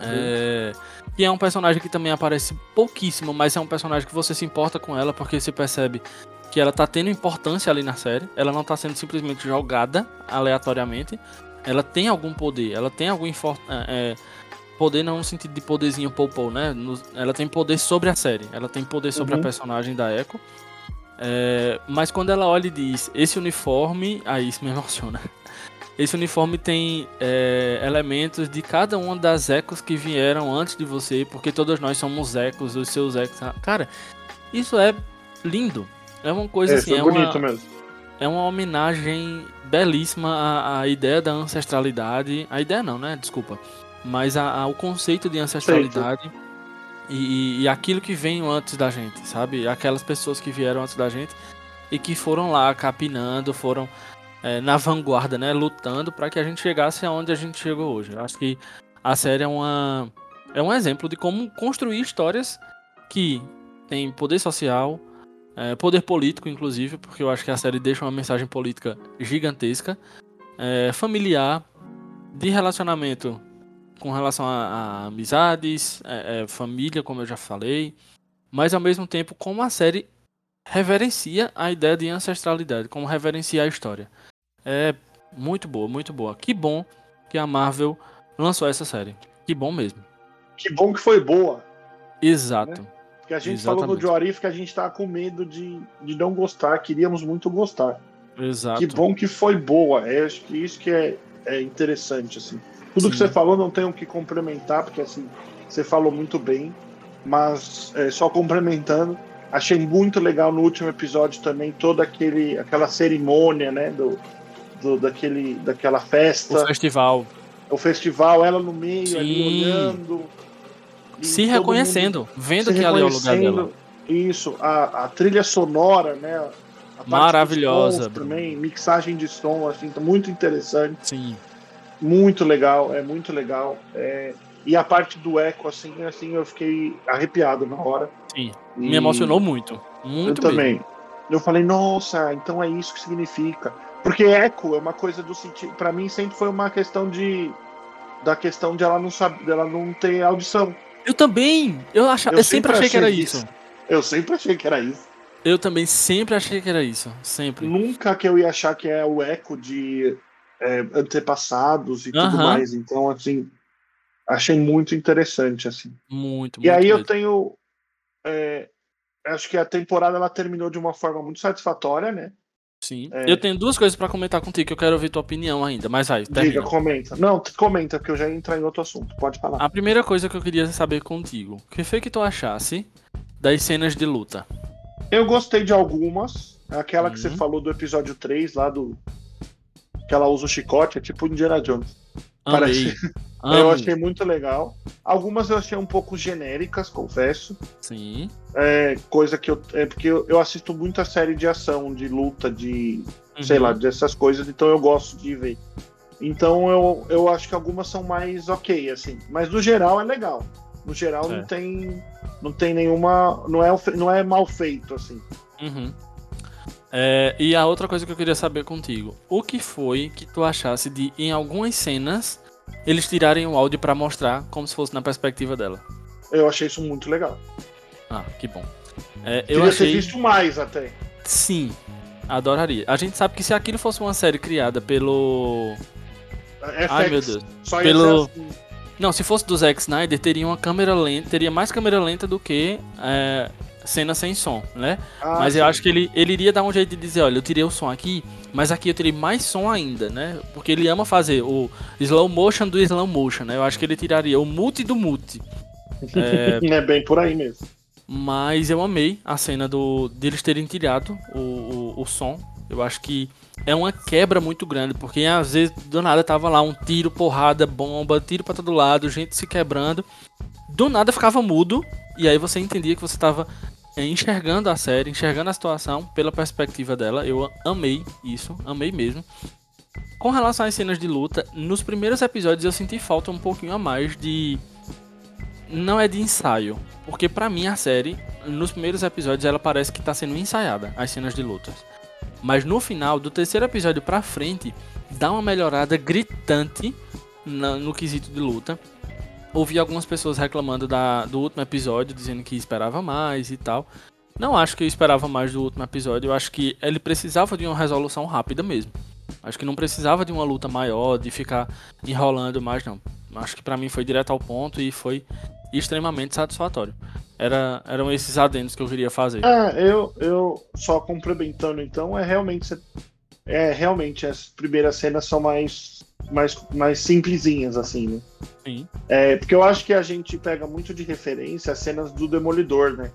É, e é um personagem que também aparece pouquíssimo, mas é um personagem que você se importa com ela, porque você percebe que ela tá tendo importância ali na série. Ela não tá sendo simplesmente jogada aleatoriamente. Ela tem algum poder, ela tem algum é, é, poder não no sentido de poderzinho poupou, né? No, ela tem poder sobre a série, ela tem poder sobre uhum. a personagem da Echo. É, mas quando ela olha e diz esse uniforme, aí isso me emociona. Esse uniforme tem é, elementos de cada uma das ecos que vieram antes de você, porque todos nós somos ecos, os seus ecos. Cara, isso é lindo. É uma coisa é, assim. É, é bonito uma, mesmo. É uma homenagem belíssima à, à, ideia da ancestralidade. A ideia não, né? Desculpa. Mas a, ao conceito de ancestralidade. E, e, aquilo que veio antes da gente, sabe? Aquelas pessoas que vieram antes da gente e que foram lá capinando, foram é, na vanguarda, né? Lutando para que a gente chegasse aonde a gente chegou hoje. Eu acho que a série é uma é um exemplo de como construir histórias que têm poder social, é, poder político, inclusive, porque eu acho que a série deixa uma mensagem política gigantesca, é, familiar, de relacionamento com relação a, a amizades, é, é, família, como eu já falei, mas ao mesmo tempo como a série reverencia a ideia de ancestralidade, como reverencia a história. É muito boa, muito boa. Que bom que a Marvel lançou essa série. Que bom mesmo. Que bom que foi boa. Exato. Né? Porque a gente Exatamente. falou no Joarif que a gente tava com medo de, de não gostar, queríamos muito gostar. Exato. Que bom que foi boa. É, acho que isso que é, é interessante, assim. Tudo Sim. que você falou não tenho que complementar, porque assim, você falou muito bem. Mas é, só complementando, achei muito legal no último episódio também toda aquele, aquela cerimônia, né? Do, do, daquele, daquela festa. O festival. O festival, ela no meio Sim. ali olhando se reconhecendo, vendo se que ali é o lugar dela. Isso, a, a trilha sonora, né? Maravilhosa. Também, mixagem de som, assim, tá muito interessante. Sim. Muito legal, é muito legal. É, e a parte do eco, assim, assim, eu fiquei arrepiado na hora. Sim. E... Me emocionou muito. Muito eu também. Eu falei, nossa, então é isso que significa. Porque eco é uma coisa do sentido. Para mim sempre foi uma questão de da questão de ela não saber, dela não ter audição. Eu também. Eu, acha, eu, eu sempre, achei, achei que era isso. isso. Eu sempre achei que era isso. Eu também sempre achei que era isso. Sempre. Nunca que eu ia achar que é o eco de é, antepassados e tudo mais. Então, assim, achei muito interessante, assim. Muito, E aí mesmo. eu tenho. É, acho que a temporada ela terminou de uma forma muito satisfatória, né? Sim. É... Eu tenho duas coisas para comentar contigo que eu quero ouvir tua opinião ainda, mas vai. Termina. Diga, comenta. Não, comenta, porque eu já ia entrar em outro assunto. Pode falar. A primeira coisa que eu queria saber contigo: o que foi que tu achasse das cenas de luta? Eu gostei de algumas. Aquela uhum. que você uhum. falou do episódio 3, lá do. Que ela usa o chicote, é tipo Indiana Jones. Amei. Parece. Eu achei muito legal. Algumas eu achei um pouco genéricas, confesso. Sim. É, coisa que eu. É porque eu, eu assisto muita série de ação, de luta, de. Uhum. sei lá, dessas coisas, então eu gosto de ver. Então eu, eu acho que algumas são mais ok, assim. Mas no geral é legal. No geral é. não tem. Não tem nenhuma. Não é, não é mal feito, assim. Uhum. É, e a outra coisa que eu queria saber contigo: o que foi que tu achasse de, em algumas cenas, eles tirarem o áudio para mostrar como se fosse na perspectiva dela. Eu achei isso muito legal. Ah, que bom. É, eu Queria achei... ter visto mais até. Sim, adoraria. A gente sabe que se aquilo fosse uma série criada pelo. FX, Ai meu Deus. Só pelo. Assim. Não, se fosse do Zack Snyder, teria uma câmera lenta, teria mais câmera lenta do que é, cena sem som, né? Ah, mas sim. eu acho que ele, ele iria dar um jeito de dizer, olha, eu tirei o som aqui, mas aqui eu tirei mais som ainda, né? Porque ele ama fazer o slow motion do slow motion, né? Eu acho que ele tiraria o multi do multi. É, é bem por aí mesmo. Mas eu amei a cena do deles terem tirado o, o, o som. Eu acho que é uma quebra muito grande, porque às vezes do nada tava lá um tiro, porrada, bomba, tiro para todo lado, gente se quebrando. Do nada ficava mudo, e aí você entendia que você tava enxergando a série, enxergando a situação pela perspectiva dela. Eu amei isso, amei mesmo. Com relação às cenas de luta, nos primeiros episódios eu senti falta um pouquinho a mais de. Não é de ensaio, porque para mim a série, nos primeiros episódios, ela parece que tá sendo ensaiada, as cenas de lutas. Mas no final, do terceiro episódio pra frente, dá uma melhorada gritante na, no quesito de luta. Ouvi algumas pessoas reclamando da, do último episódio, dizendo que esperava mais e tal. Não acho que eu esperava mais do último episódio. Eu acho que ele precisava de uma resolução rápida mesmo. Acho que não precisava de uma luta maior, de ficar enrolando mais, não. Acho que para mim foi direto ao ponto e foi extremamente satisfatório. Era, eram esses adendos que eu queria fazer. É, eu, eu só complementando então, é realmente é realmente as primeiras cenas são mais mais, mais simplesinhas, assim, né? Sim. É, porque eu acho que a gente pega muito de referência as cenas do Demolidor, né?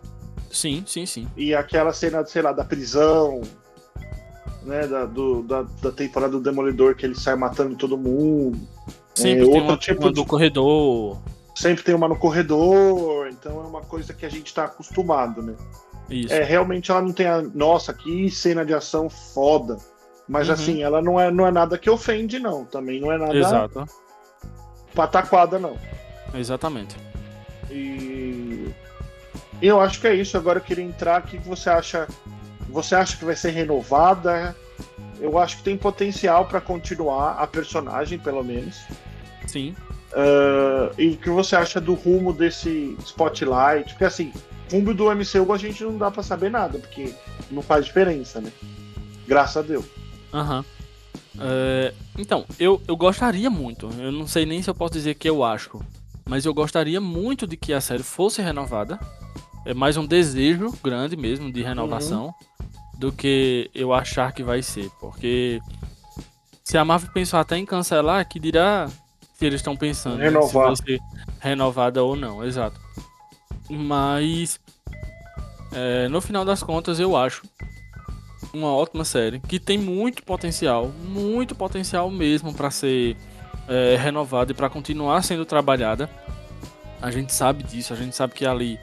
Sim, sim, sim. E aquela cena, sei lá, da prisão, né? Da, do, da, da temporada do Demolidor que ele sai matando todo mundo. Sempre é, tem uma, tipo uma do corredor. Sempre tem uma no corredor, então é uma coisa que a gente tá acostumado, né? Isso. É, realmente ela não tem a. Nossa, que cena de ação foda. Mas uhum. assim, ela não é, não é nada que ofende, não. Também não é nada Exato. pataquada, não. Exatamente. E eu acho que é isso. Agora eu queria entrar. O que você acha? Você acha que vai ser renovada? Eu acho que tem potencial para continuar a personagem, pelo menos. Sim. Uh, e o que você acha do rumo desse Spotlight? Porque assim, rumo do MCU a gente não dá para saber nada, porque não faz diferença, né? Graças a Deus. Aham. É, então, eu, eu gostaria muito. Eu não sei nem se eu posso dizer que eu acho. Mas eu gostaria muito de que a série fosse renovada. É mais um desejo grande mesmo de renovação uhum. do que eu achar que vai ser. Porque se a Marvel pensou até em cancelar, que dirá se eles estão pensando né, se vai ser renovada ou não, exato. Mas é, no final das contas eu acho uma ótima série que tem muito potencial, muito potencial mesmo para ser é, renovada e para continuar sendo trabalhada. A gente sabe disso, a gente sabe que ali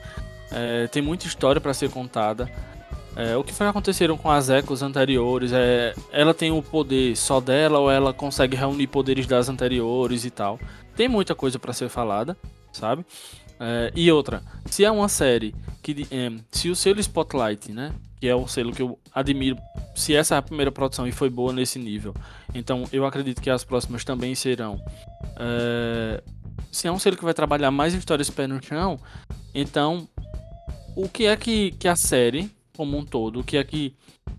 é, tem muita história para ser contada. É, o que foi aconteceram com as Ecos anteriores? É, ela tem o poder só dela ou ela consegue reunir poderes das anteriores e tal? Tem muita coisa para ser falada, sabe? É, e outra, se é uma série que é, se o selo Spotlight, né, que é o selo que eu admiro. Se essa é a primeira produção e foi boa nesse nível, então eu acredito que as próximas também serão. É... Se é um selo que vai trabalhar mais histórias pé no chão, então o que é que, que a série, como um todo, o que é que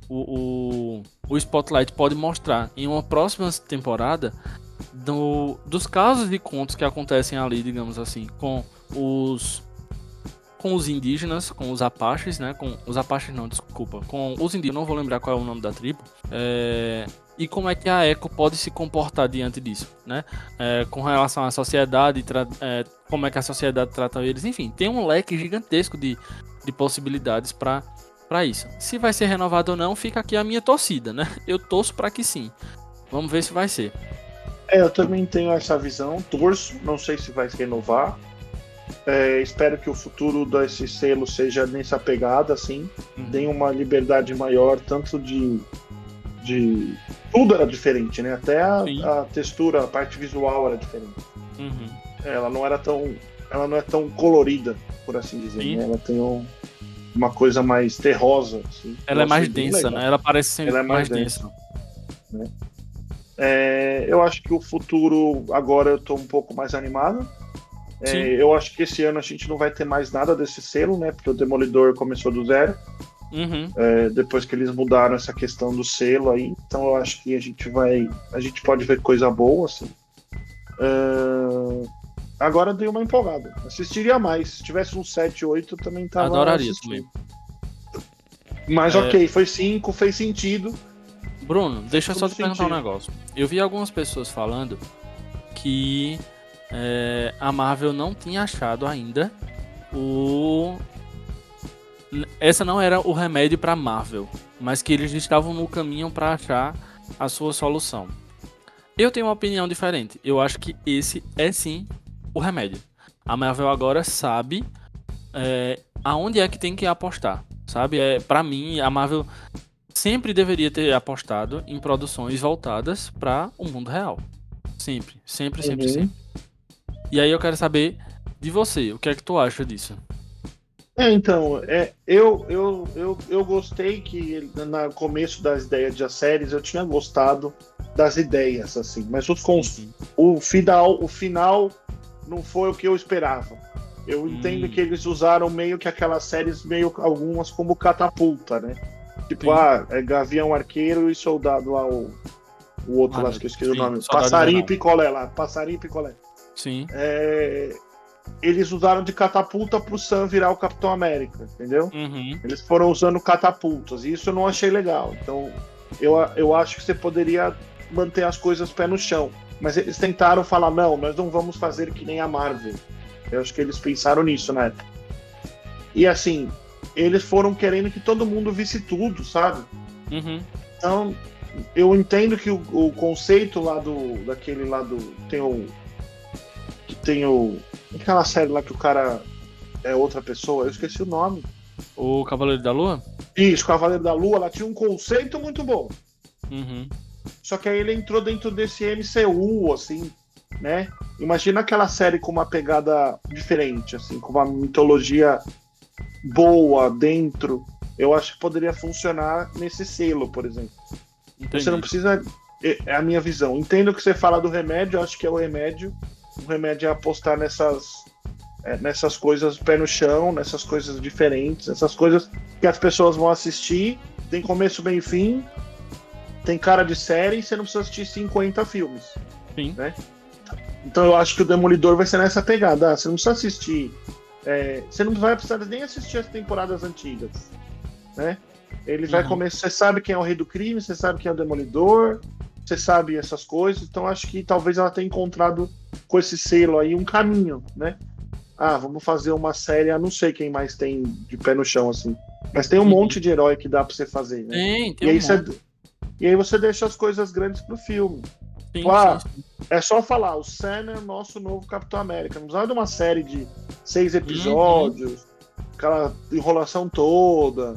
o, o, o Spotlight pode mostrar em uma próxima temporada do, dos casos de contos que acontecem ali, digamos assim, com os com os indígenas, com os apaches, né? Com os apaches não, desculpa, com os indígenas, não vou lembrar qual é o nome da tribo. É, e como é que a Eco pode se comportar diante disso, né? É, com relação à sociedade, é, como é que a sociedade trata eles, enfim, tem um leque gigantesco de, de possibilidades para para isso. Se vai ser renovado ou não, fica aqui a minha torcida, né? Eu torço para que sim. Vamos ver se vai ser. É, eu também tenho essa visão, torço, não sei se vai renovar, é, espero que o futuro desse selo seja nessa pegada, assim. Uhum. Tem uma liberdade maior, tanto de, de. Tudo era diferente, né? Até a, a textura, a parte visual era diferente. Uhum. Ela não era tão. Ela não é tão colorida, por assim dizer. Né? Ela tem um, uma coisa mais terrosa. Assim. Ela é mais densa, né? Ela parece ser Ela é mais, mais densa. densa. Né? É, eu acho que o futuro agora eu tô um pouco mais animado é, eu acho que esse ano a gente não vai ter mais nada desse selo, né? Porque o Demolidor começou do zero. Uhum. É, depois que eles mudaram essa questão do selo aí. Então eu acho que a gente vai. A gente pode ver coisa boa, assim. Uh, agora dei uma empolgada. Assistiria mais. Se tivesse um 7, 8, também tava. Adoraria também. Mas é... ok, foi 5, fez sentido. Bruno, deixa eu só te sentido. perguntar um negócio. Eu vi algumas pessoas falando que é, a Marvel não tinha achado ainda o. Essa não era o remédio para Marvel, mas que eles estavam no caminho para achar a sua solução. Eu tenho uma opinião diferente. Eu acho que esse é sim o remédio. A Marvel agora sabe é, aonde é que tem que apostar, sabe? É para mim a Marvel sempre deveria ter apostado em produções voltadas para o mundo real. Sempre, sempre, sempre, uhum. sempre. E aí eu quero saber de você, o que é que tu acha disso? É, então, é, eu, eu, eu, eu gostei que no começo das ideias de séries eu tinha gostado das ideias, assim, mas os cons... Uhum. o final, o final não foi o que eu esperava. Eu entendo hum. que eles usaram meio que aquelas séries, meio algumas como catapulta, né? Tipo, sim. ah, é Gavião Arqueiro e Soldado lá, o, o outro ah, lá, que eu esqueci o nome. Passarinho e Picolé lá, Passarinho e Picolé. Sim. É, eles usaram de catapulta pro Sam virar o Capitão América, entendeu? Uhum. Eles foram usando catapultas, e isso eu não achei legal. Então, eu, eu acho que você poderia manter as coisas pé no chão. Mas eles tentaram falar, não, nós não vamos fazer que nem a Marvel. Eu acho que eles pensaram nisso né? E assim, eles foram querendo que todo mundo visse tudo, sabe? Uhum. Então, eu entendo que o, o, conceito lá do. daquele lá do. Tem o. Tem o. Aquela série lá que o cara é outra pessoa, eu esqueci o nome. O Cavaleiro da Lua? Isso, Cavaleiro da Lua, ela tinha um conceito muito bom. Uhum. Só que aí ele entrou dentro desse MCU, assim, né? Imagina aquela série com uma pegada diferente, assim, com uma mitologia boa dentro. Eu acho que poderia funcionar nesse selo, por exemplo. Entendi. Você não precisa. É, é a minha visão. Entendo que você fala do remédio, acho que é o remédio. O remédio é apostar nessas, é, nessas coisas pé no chão, nessas coisas diferentes, essas coisas que as pessoas vão assistir, tem começo, e fim, tem cara de série e você não precisa assistir 50 filmes. Sim. Né? Então eu acho que o Demolidor vai ser nessa pegada. Ah, você não precisa assistir. É, você não vai precisar nem assistir as temporadas antigas. Né? Ele vai uhum. começar. Você sabe quem é o rei do crime, você sabe quem é o Demolidor, você sabe essas coisas. Então acho que talvez ela tenha encontrado com esse selo aí um caminho, né? Ah, vamos fazer uma série, não sei quem mais tem de pé no chão assim. Mas tem um uhum. monte de herói que dá pra você fazer, né? Tem, tem e, aí um você, e aí você deixa as coisas grandes pro filme. Sim, claro, sim, sim. é só falar, o Sam é o nosso novo Capitão América. Não precisa de uma série de seis episódios, uhum. aquela enrolação toda.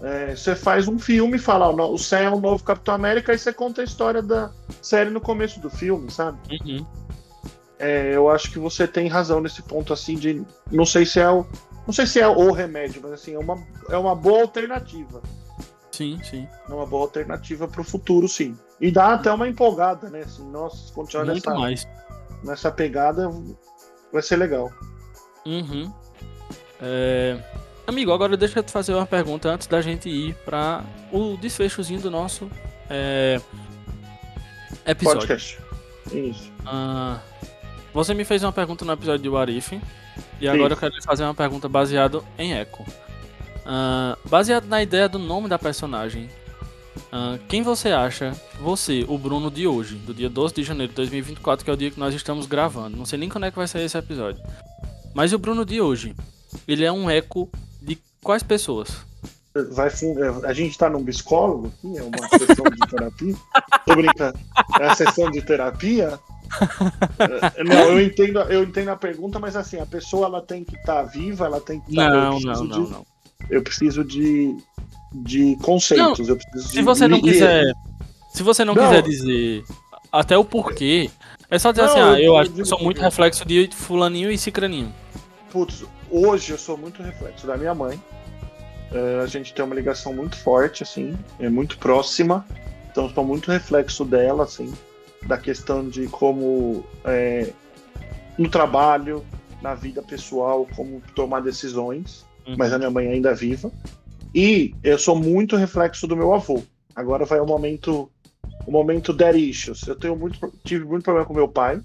É, você faz um filme e fala, o Sam é o novo Capitão América, aí você conta a história da série no começo do filme, sabe? Uhum. É, eu acho que você tem razão nesse ponto assim de. Não sei se é o. Não sei se é o remédio, mas assim, é uma, é uma boa alternativa. Sim, sim. É uma boa alternativa para o futuro, sim. E dá até uma empolgada, né? Assim, nossa, continuar Muito nessa, mais. nessa pegada vai ser legal. Uhum. É... Amigo, agora deixa eu te fazer uma pergunta antes da gente ir para o desfechozinho do nosso é... episódio. Podcast. Isso. Ah, você me fez uma pergunta no episódio de Warif. E agora eu quero fazer uma pergunta baseada em Echo. Uh, baseado na ideia do nome da personagem, uh, quem você acha, você, o Bruno de hoje, do dia 12 de janeiro de 2024, que é o dia que nós estamos gravando, não sei nem quando é que vai sair esse episódio, mas o Bruno de hoje, ele é um eco de quais pessoas? Vai, a gente tá num psicólogo aqui, é uma sessão de terapia. Tô brincando. É a sessão de terapia? Não, eu entendo, eu entendo a pergunta, mas assim, a pessoa ela tem que estar tá viva, ela tem que estar. Tá, não, não, não, de... não. Eu preciso de, de conceitos. Não, eu preciso se você não quiser. Se você não, não, quiser dizer até o porquê, é só dizer não, assim, ah, eu, eu acho que sou muito reflexo de fulaninho e cicraninho. Putz, hoje eu sou muito reflexo da minha mãe. Uh, a gente tem uma ligação muito forte, assim, é muito próxima. Então eu sou muito reflexo dela, assim, da questão de como é, no trabalho, na vida pessoal, como tomar decisões uhum. mas a minha mãe ainda é viva. E eu sou muito reflexo do meu avô. Agora vai o momento o momento issues. Eu tenho muito tive muito problema com meu pai.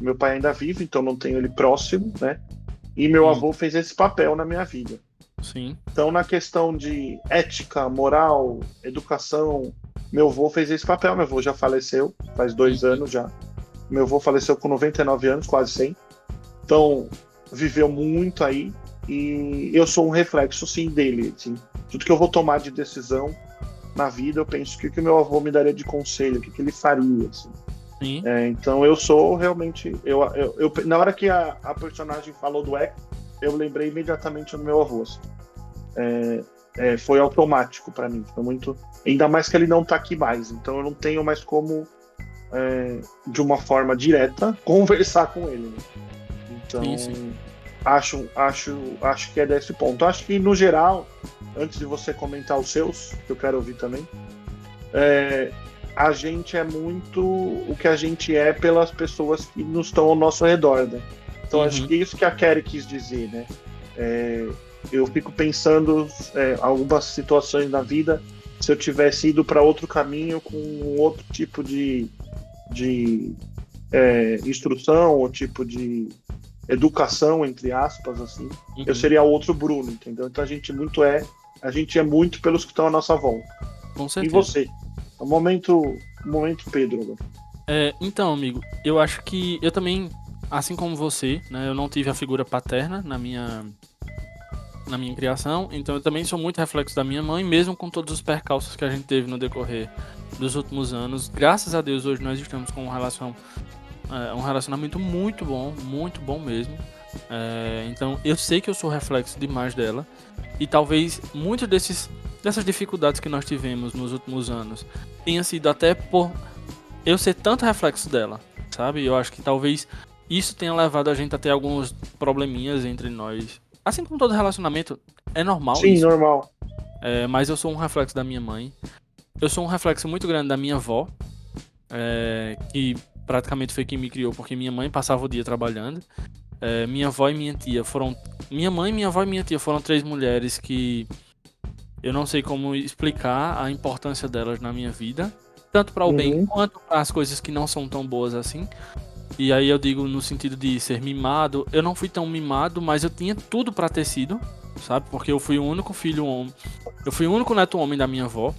Meu pai ainda vive, então não tenho ele próximo, né? E meu avô fez esse papel na minha vida. Sim. Então na questão de ética, moral, educação, meu avô fez esse papel. Meu avô já faleceu faz dois Sim. anos já. Meu avô faleceu com 99 anos, quase 100. Então viveu muito aí. E eu sou um reflexo, sim, dele. Assim. Tudo que eu vou tomar de decisão na vida, eu penso que o que meu avô me daria de conselho, o que, que ele faria. Assim. É, então eu sou realmente. Eu, eu, eu, na hora que a, a personagem falou do Echo, eu lembrei imediatamente do meu avô. Assim. É, é, foi automático para mim. Foi muito. Ainda mais que ele não tá aqui mais. Então eu não tenho mais como, é, de uma forma direta, conversar com ele. Né? Então. Sim, sim acho, acho, acho que é desse ponto. Acho que, no geral, antes de você comentar os seus, que eu quero ouvir também, é, a gente é muito o que a gente é pelas pessoas que nos estão ao nosso redor, né? Então, uhum. acho que é isso que a Kerry quis dizer, né? É, eu fico pensando é, algumas situações na vida se eu tivesse ido para outro caminho com outro tipo de, de é, instrução ou tipo de educação entre aspas assim uhum. eu seria outro Bruno entendeu então a gente muito é a gente é muito pelos que estão à nossa volta com certeza. e você o é momento momento Pedro é, então amigo eu acho que eu também assim como você né eu não tive a figura paterna na minha na minha criação, então eu também sou muito reflexo da minha mãe, mesmo com todos os percalços que a gente teve no decorrer dos últimos anos. Graças a Deus hoje nós estamos com um, relação, é, um relacionamento muito bom, muito bom mesmo. É, então eu sei que eu sou reflexo demais dela e talvez muitos desses dessas dificuldades que nós tivemos nos últimos anos tenha sido até por eu ser tanto reflexo dela, sabe? Eu acho que talvez isso tenha levado a gente a ter alguns probleminhas entre nós Assim como todo relacionamento, é normal. Sim, isso. normal. É, mas eu sou um reflexo da minha mãe. Eu sou um reflexo muito grande da minha avó, é, que praticamente foi quem me criou, porque minha mãe passava o dia trabalhando. É, minha avó e minha tia foram. Minha mãe, minha avó e minha tia foram três mulheres que eu não sei como explicar a importância delas na minha vida, tanto para o uhum. bem quanto para as coisas que não são tão boas assim. E aí eu digo no sentido de ser mimado. Eu não fui tão mimado, mas eu tinha tudo para ter sido, sabe? Porque eu fui o único filho homem. Eu fui o único neto homem da minha avó.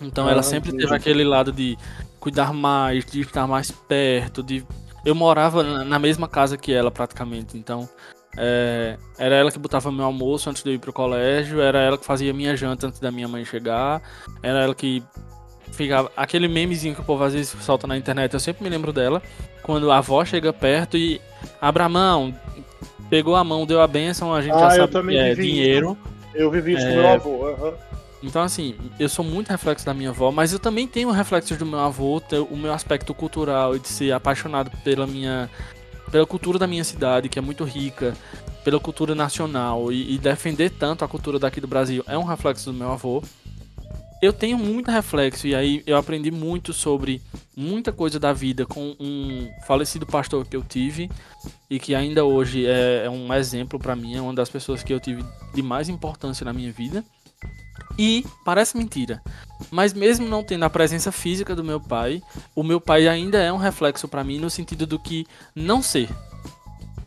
Então ah, ela sempre entendi. teve aquele lado de cuidar mais, de estar mais perto, de eu morava na mesma casa que ela praticamente, então é, era ela que botava meu almoço antes de eu ir pro colégio, era ela que fazia minha janta antes da minha mãe chegar, era ela que aquele memezinho que o povo às vezes solta na internet, eu sempre me lembro dela, quando a avó chega perto e abre a mão, pegou a mão, deu a benção, a gente ah, já sabe que é dinheiro. Eu vivi isso é... com meu avô. Uhum. Então, assim, eu sou muito reflexo da minha avó, mas eu também tenho reflexos do meu avô, o meu aspecto cultural e de ser apaixonado pela minha. pela cultura da minha cidade, que é muito rica, pela cultura nacional, e, e defender tanto a cultura daqui do Brasil é um reflexo do meu avô eu tenho muito reflexo e aí eu aprendi muito sobre muita coisa da vida com um falecido pastor que eu tive e que ainda hoje é, é um exemplo para mim, é uma das pessoas que eu tive de mais importância na minha vida. E parece mentira, mas mesmo não tendo a presença física do meu pai, o meu pai ainda é um reflexo para mim no sentido do que não ser.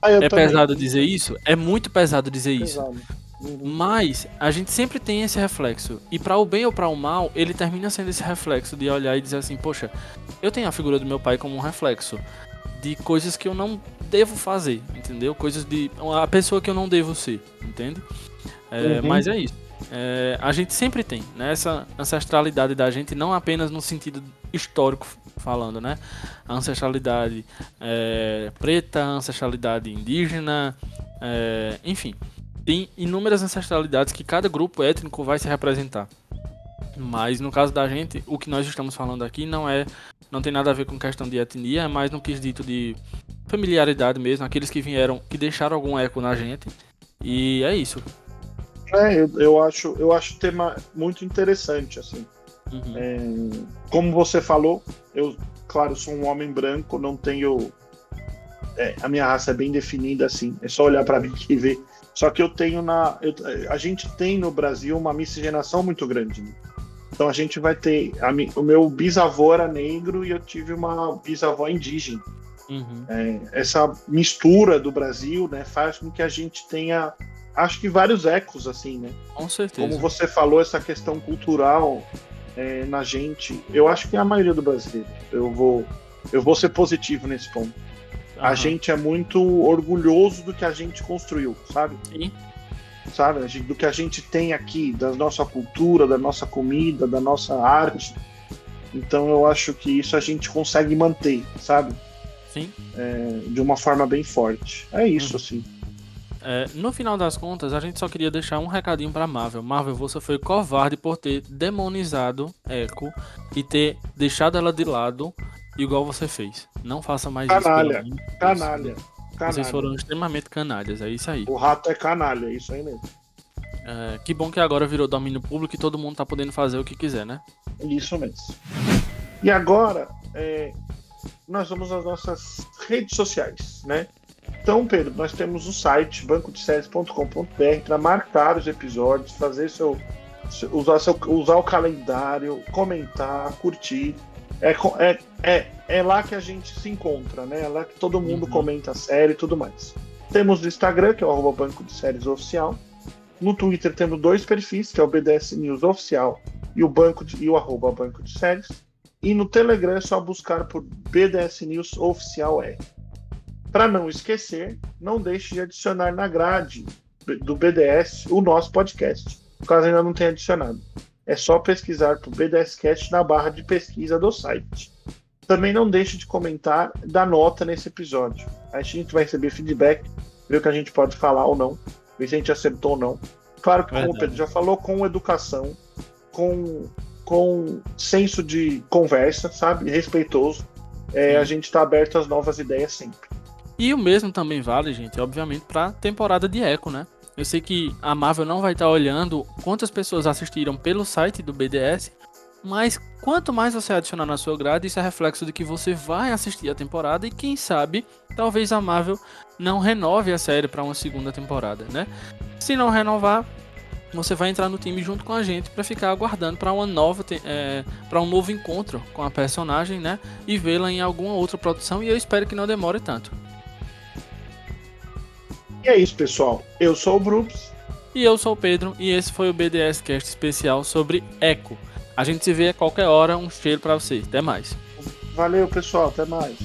Ah, é também. pesado dizer isso? É muito pesado dizer pesado. isso. Mas a gente sempre tem esse reflexo. E para o bem ou para o mal, ele termina sendo esse reflexo de olhar e dizer assim: Poxa, eu tenho a figura do meu pai como um reflexo de coisas que eu não devo fazer, entendeu? Coisas de. a pessoa que eu não devo ser, entende? É, uhum. Mas é isso. É, a gente sempre tem né, essa ancestralidade da gente, não apenas no sentido histórico falando, né? A ancestralidade é, preta, a ancestralidade indígena, é, enfim tem inúmeras ancestralidades que cada grupo étnico vai se representar. Mas no caso da gente, o que nós estamos falando aqui não é, não tem nada a ver com questão de etnia, é mais no quesito de familiaridade mesmo, aqueles que vieram, que deixaram algum eco na gente. E é isso. É, eu, eu acho, eu acho o tema muito interessante assim. Uhum. É, como você falou, eu, claro, sou um homem branco, não tenho é, a minha raça é bem definida assim. É só olhar para mim e ver só que eu tenho na. Eu, a gente tem no Brasil uma miscigenação muito grande. Né? Então a gente vai ter. A, o meu bisavô era negro e eu tive uma bisavó indígena. Uhum. É, essa mistura do Brasil né, faz com que a gente tenha, acho que vários ecos, assim, né? Com certeza. Como você falou, essa questão cultural é, na gente, eu acho que é a maioria do brasileiro. Eu vou, eu vou ser positivo nesse ponto. A gente é muito orgulhoso do que a gente construiu, sabe? Sim. Sabe? Do que a gente tem aqui, da nossa cultura, da nossa comida, da nossa arte. Então eu acho que isso a gente consegue manter, sabe? Sim. É, de uma forma bem forte. É isso, uhum. assim. É, no final das contas, a gente só queria deixar um recadinho pra Marvel. Marvel, você foi covarde por ter demonizado Echo e ter deixado ela de lado igual você fez. Não faça mais canalha, isso. Canalha, canalha. Canalha. Vocês foram extremamente canalhas, é isso aí. O rato é canalha, é isso aí mesmo. É, que bom que agora virou domínio público e todo mundo tá podendo fazer o que quiser, né? Isso mesmo. E agora, é, nós vamos às nossas redes sociais, né? Então, Pedro, nós temos o site bancodeséries.com.br para marcar os episódios, fazer seu usar, seu, usar o calendário, comentar, curtir. É, é, é, é lá que a gente se encontra, né? É lá que todo mundo uhum. comenta a série e tudo mais. Temos o Instagram, que é o arroba Banco de Séries Oficial. No Twitter temos dois perfis, que é o BDS News Oficial e o, banco de, e o arroba Banco de Séries. E no Telegram é só buscar por BDS News Oficial R. Para não esquecer, não deixe de adicionar na grade do BDS o nosso podcast, caso ainda não tenha adicionado. É só pesquisar por BDScast na barra de pesquisa do site. Também não deixe de comentar, dar nota nesse episódio. A gente vai receber feedback, ver o que a gente pode falar ou não, ver se a gente acertou ou não. Claro que, como o Pedro já falou, com educação, com, com senso de conversa, sabe? Respeitoso. É, a gente está aberto às novas ideias sempre. E o mesmo também vale, gente, obviamente, para temporada de Echo, né? Eu sei que a Marvel não vai estar olhando quantas pessoas assistiram pelo site do BDS, mas quanto mais você adicionar na sua grade, isso é reflexo de que você vai assistir a temporada e quem sabe, talvez a Marvel não renove a série para uma segunda temporada, né? Se não renovar, você vai entrar no time junto com a gente para ficar aguardando para uma nova é, para um novo encontro com a personagem, né? E vê-la em alguma outra produção e eu espero que não demore tanto. E é isso, pessoal. Eu sou o Brooks. E eu sou o Pedro, e esse foi o BDS Cast especial sobre Echo. A gente se vê a qualquer hora. Um cheiro para você. Até mais. Valeu, pessoal. Até mais.